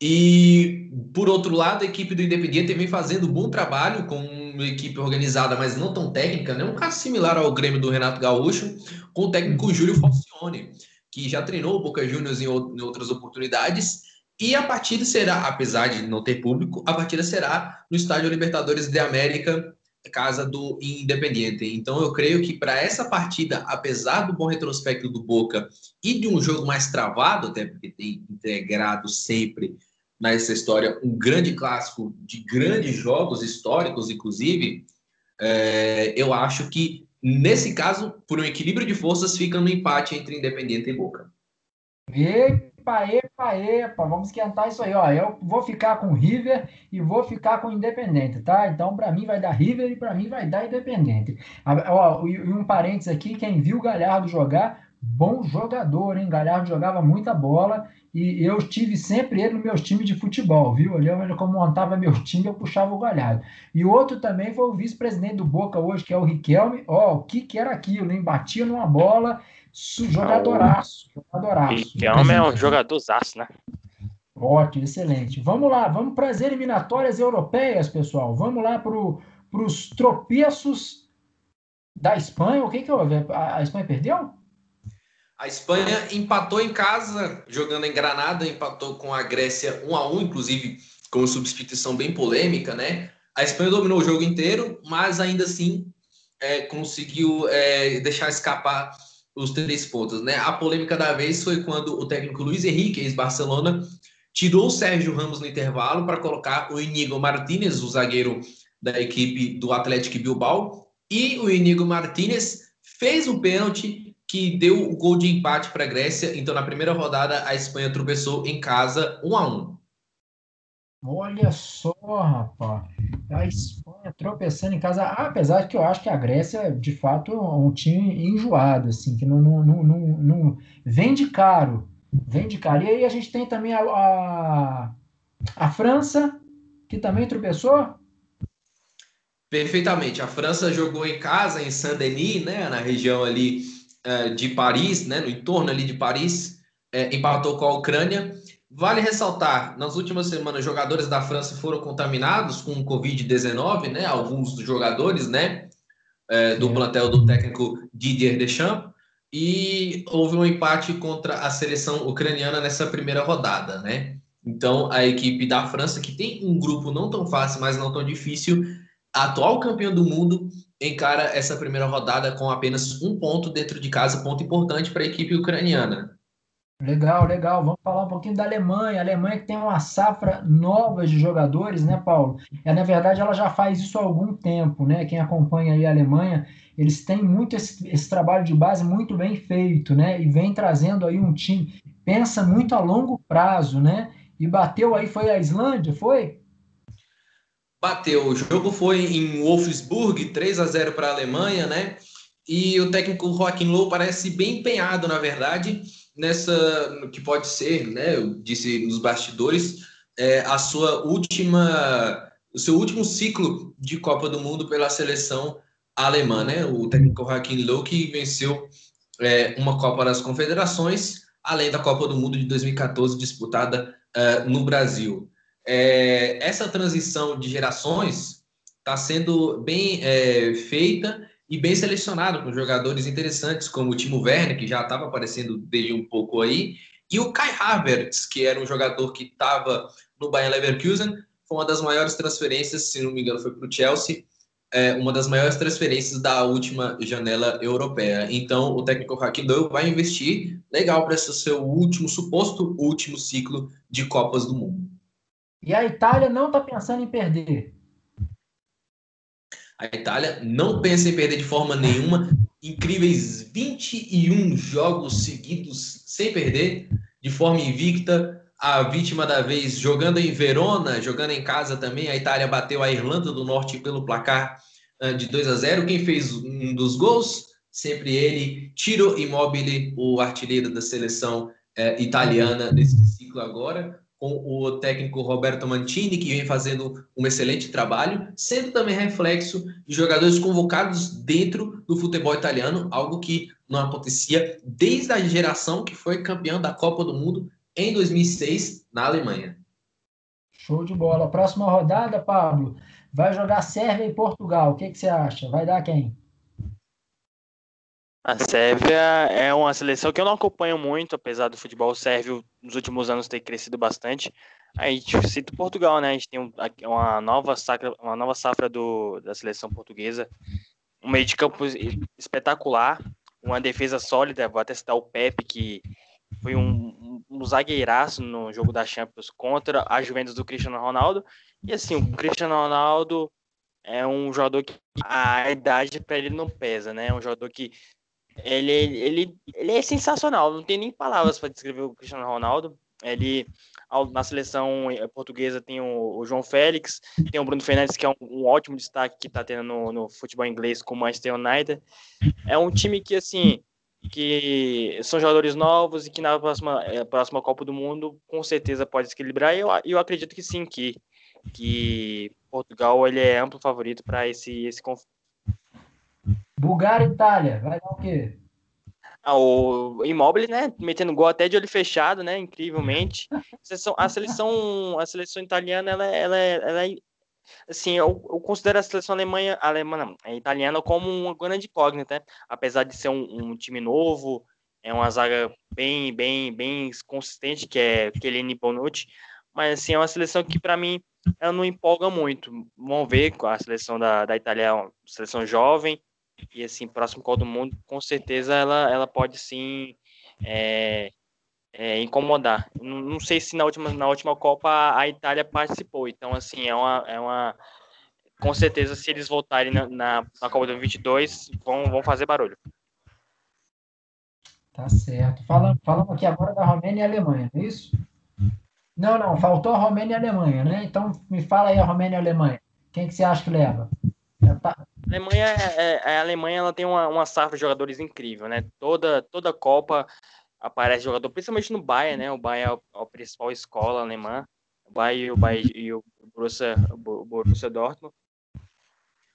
E, por outro lado, a equipe do Independiente vem fazendo bom trabalho com uma equipe organizada, mas não tão técnica, né? um caso similar ao Grêmio do Renato Gaúcho, com o técnico Júlio Falcione, que já treinou o Boca Juniors em outras oportunidades e a partida será, apesar de não ter público, a partida será no Estádio Libertadores de América, casa do Independiente. Então eu creio que para essa partida, apesar do bom retrospecto do Boca e de um jogo mais travado, até porque tem integrado sempre nessa história um grande clássico de grandes jogos históricos, inclusive, é, eu acho que nesse caso, por um equilíbrio de forças, fica no empate entre Independiente e Boca. Epa, epa, epa, vamos esquentar isso aí, ó. Eu vou ficar com River e vou ficar com Independente, tá? Então, para mim vai dar River e para mim vai dar Independente. Ó, e um parênteses aqui, quem viu o Galhardo jogar bom jogador, hein? Galhardo jogava muita bola e eu tive sempre ele no meu time de futebol, viu? Lembro como montava meu time, eu puxava o Galhardo. E outro também foi o vice-presidente do Boca hoje, que é o Riquelme. Ó, o que que era aquilo, hein? Batia numa bola, jogadoraço, jogadoraço. Riquelme é um jogadorzaço, né? Ótimo, excelente. Vamos lá, vamos para as eliminatórias europeias, pessoal. Vamos lá para os tropeços da Espanha. O que que houve? A Espanha perdeu? A Espanha empatou em casa, jogando em Granada, empatou com a Grécia 1 a 1 inclusive com substituição bem polêmica, né? A Espanha dominou o jogo inteiro, mas ainda assim é, conseguiu é, deixar escapar os três pontos, né? A polêmica da vez foi quando o técnico Luiz Henrique, ex-Barcelona, tirou o Sérgio Ramos no intervalo para colocar o Inigo Martinez, o zagueiro da equipe do Atlético Bilbao, e o Inigo Martinez fez o pênalti que deu o gol de empate para a Grécia. Então, na primeira rodada, a Espanha tropeçou em casa 1 a 1 Olha só, rapaz. A Espanha tropeçando em casa, apesar de que eu acho que a Grécia, de fato, é um time enjoado, assim, que não, não, não, não, não vende caro. Vende caro. E aí a gente tem também a, a, a França, que também tropeçou. Perfeitamente. A França jogou em casa, em Saint-Denis, né, na região ali é, de Paris, né, no entorno ali de Paris, é, empatou com a Ucrânia. Vale ressaltar, nas últimas semanas, jogadores da França foram contaminados com o Covid-19, né? Alguns dos jogadores, né? É, do plantel do técnico Didier Deschamps. E houve um empate contra a seleção ucraniana nessa primeira rodada, né? Então, a equipe da França, que tem um grupo não tão fácil, mas não tão difícil, atual campeão do mundo, encara essa primeira rodada com apenas um ponto dentro de casa, ponto importante para a equipe ucraniana. Legal, legal. Vamos falar um pouquinho da Alemanha. A Alemanha que tem uma safra nova de jogadores, né, Paulo? E, na verdade, ela já faz isso há algum tempo, né? Quem acompanha aí a Alemanha, eles têm muito esse, esse trabalho de base muito bem feito, né? E vem trazendo aí um time, pensa muito a longo prazo, né? E bateu aí, foi a Islândia, foi? bateu. O jogo foi em Wolfsburg, 3 a 0 para a Alemanha, né? E o técnico Joaquim Low parece bem empenhado, na verdade, nessa que pode ser, né? Eu disse nos bastidores, é, a sua última, o seu último ciclo de Copa do Mundo pela seleção alemã, né? O técnico Joaquim Low que venceu é, uma Copa das Confederações, além da Copa do Mundo de 2014 disputada uh, no Brasil é, essa transição de gerações está sendo bem é, feita e bem selecionada com jogadores interessantes, como o Timo Werner, que já estava aparecendo desde um pouco aí, e o Kai Havertz, que era um jogador que estava no Bayern Leverkusen, foi uma das maiores transferências, se não me engano, foi para o Chelsea, é, uma das maiores transferências da última janela europeia. Então, o técnico Joaquim vai investir legal para esse seu último, suposto último ciclo de Copas do Mundo. E a Itália não está pensando em perder. A Itália não pensa em perder de forma nenhuma. Incríveis 21 jogos seguidos sem perder, de forma invicta. A vítima da vez jogando em Verona, jogando em casa também. A Itália bateu a Irlanda do Norte pelo placar de 2 a 0. Quem fez um dos gols? Sempre ele, Tiro Immobile, o artilheiro da seleção eh, italiana nesse ciclo agora com o técnico Roberto Mantini, que vem fazendo um excelente trabalho, sendo também reflexo de jogadores convocados dentro do futebol italiano, algo que não acontecia desde a geração que foi campeã da Copa do Mundo em 2006 na Alemanha. Show de bola. Próxima rodada, Pablo, vai jogar Sérvia e Portugal. O que, que você acha? Vai dar quem? A Sérvia é uma seleção que eu não acompanho muito, apesar do futebol sérvio nos últimos anos ter crescido bastante. A gente cita Portugal, né? A gente tem uma nova safra, uma nova safra do, da seleção portuguesa, um meio de campo espetacular, uma defesa sólida. Vou até citar o Pepe, que foi um, um, um zagueiraço no jogo da Champions contra a Juventus do Cristiano Ronaldo. E assim, o Cristiano Ronaldo é um jogador que a idade para ele não pesa, né? É um jogador que ele, ele, ele é sensacional, não tem nem palavras para descrever o Cristiano Ronaldo. Ele na seleção eh, portuguesa tem o, o, João Félix, tem o Bruno Fernandes, que é um, um ótimo destaque que está tendo no, no, futebol inglês com o Manchester United. É um time que, assim, que são jogadores novos e que na próxima, é, próxima Copa do Mundo com certeza pode se equilibrar. E eu, eu acredito que sim, que, que Portugal ele é amplo favorito para esse, esse confronto. Bulgária e Itália, vai dar o quê? Ah, o Immobile, né, metendo gol até de olho fechado, né, incrivelmente. A seleção, a seleção, a seleção italiana, ela, ela, ela é, assim, eu, eu, considero a seleção alemanha, alemã, não, a italiana como uma grande incógnita, né? apesar de ser um, um, time novo, é uma zaga bem, bem, bem consistente, que é Kelini Bonucci, mas assim, é uma seleção que para mim ela não empolga muito. Vamos ver a seleção da, da Itália, é uma seleção jovem, e assim, próximo qual do mundo, com certeza ela, ela pode sim é, é, incomodar. Não, não, sei se na última, na última Copa a Itália participou, então assim, é uma, é uma com certeza se eles voltarem na, na, na Copa do 22 vão, vão fazer barulho. Tá certo. Falando, falando aqui agora da Romênia e Alemanha, é isso? Não, não, faltou a Romênia e a Alemanha, né? Então me fala aí a Romênia e a Alemanha. Quem que você acha que leva? A Alemanha, é, é, a Alemanha ela tem uma, uma safra de jogadores incrível, né? Toda, toda Copa aparece jogador, principalmente no Bayern, né? O Bayern é a, principal escola alemã, o Bayern, o Bayern e o Borussia, o Borussia Dortmund.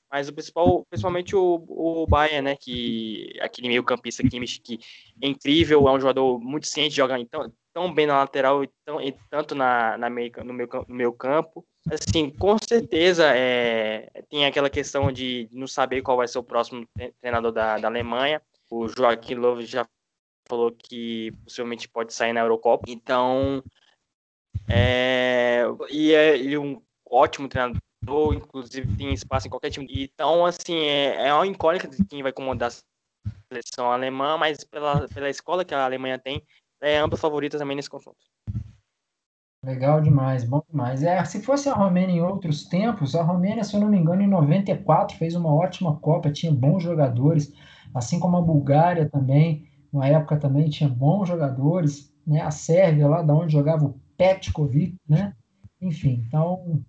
Mas o principal, principalmente o, o Bayern, né? Que aquele meio campista Kimmich, que é incrível, é um jogador muito ciente, joga tão, tão bem na lateral e, tão, e tanto na, na meio, no, meu, no meu campo. Assim, com certeza é, tem aquela questão de não saber qual vai ser o próximo treinador da, da Alemanha. O Joaquim Löw já falou que possivelmente pode sair na Eurocopa. Então, é, e é ele é um ótimo treinador, inclusive tem espaço em qualquer time. Então, assim, é, é uma incógnita de quem vai comandar a seleção alemã, mas pela, pela escola que a Alemanha tem, é ampla favorita também nesse confronto. Legal demais, bom demais. É, se fosse a Romênia em outros tempos, a Romênia, se eu não me engano, em 94 fez uma ótima Copa, tinha bons jogadores, assim como a Bulgária também, uma época também tinha bons jogadores, né? A Sérvia lá, da onde jogava o Petkovic, né? Enfim, então,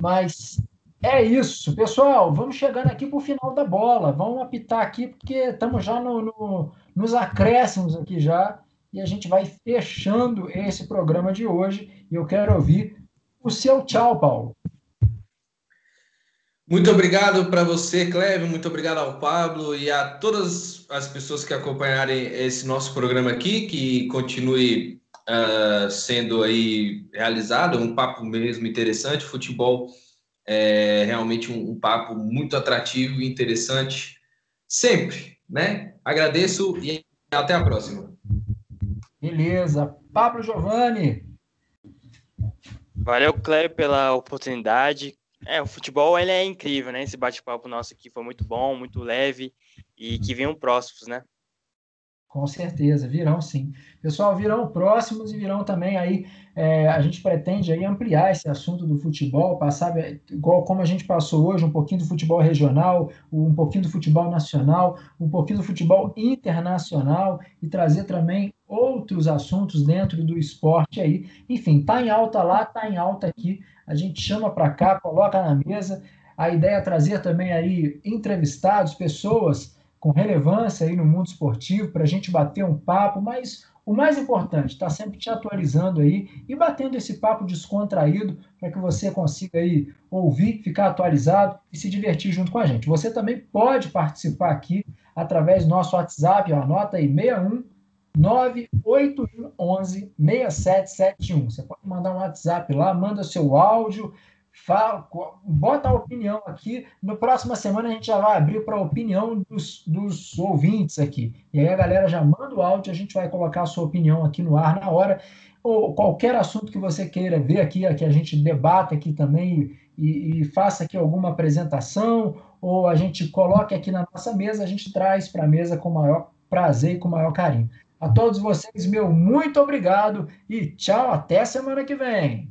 mas é isso, pessoal. Vamos chegando aqui para o final da bola. Vamos apitar aqui porque estamos já no, no, nos acréscimos aqui já e a gente vai fechando esse programa de hoje. E eu quero ouvir o seu tchau, Paulo. Muito obrigado para você, Cleve, muito obrigado ao Pablo e a todas as pessoas que acompanharem esse nosso programa aqui, que continue uh, sendo aí realizado, um papo mesmo interessante, futebol é realmente um, um papo muito atrativo e interessante, sempre, né? Agradeço e até a próxima. Beleza. Pablo Giovanni. Valeu, Cléber, pela oportunidade. É, o futebol ele é incrível, né? Esse bate-papo nosso aqui foi muito bom, muito leve e que venham próximos, né? Com certeza, virão sim. Pessoal, virão próximos e virão também aí. É, a gente pretende aí ampliar esse assunto do futebol, passar igual como a gente passou hoje, um pouquinho do futebol regional, um pouquinho do futebol nacional, um pouquinho do futebol internacional e trazer também outros assuntos dentro do esporte aí. Enfim, tá em alta lá, tá em alta aqui. A gente chama para cá, coloca na mesa. A ideia é trazer também aí entrevistados, pessoas com relevância aí no mundo esportivo para a gente bater um papo, mas o mais importante, está sempre te atualizando aí e batendo esse papo descontraído para que você consiga aí ouvir, ficar atualizado e se divertir junto com a gente. Você também pode participar aqui através do nosso WhatsApp, ó, anota aí 61 98111 6771. Você pode mandar um WhatsApp lá, manda seu áudio, Fala, bota a opinião aqui. No próxima semana a gente já vai abrir para a opinião dos, dos ouvintes aqui. E aí a galera já manda o áudio, a gente vai colocar a sua opinião aqui no ar na hora. Ou qualquer assunto que você queira ver aqui, que a gente debata aqui também e, e faça aqui alguma apresentação, ou a gente coloque aqui na nossa mesa, a gente traz para a mesa com o maior prazer e com o maior carinho. A todos vocês, meu muito obrigado e tchau, até semana que vem.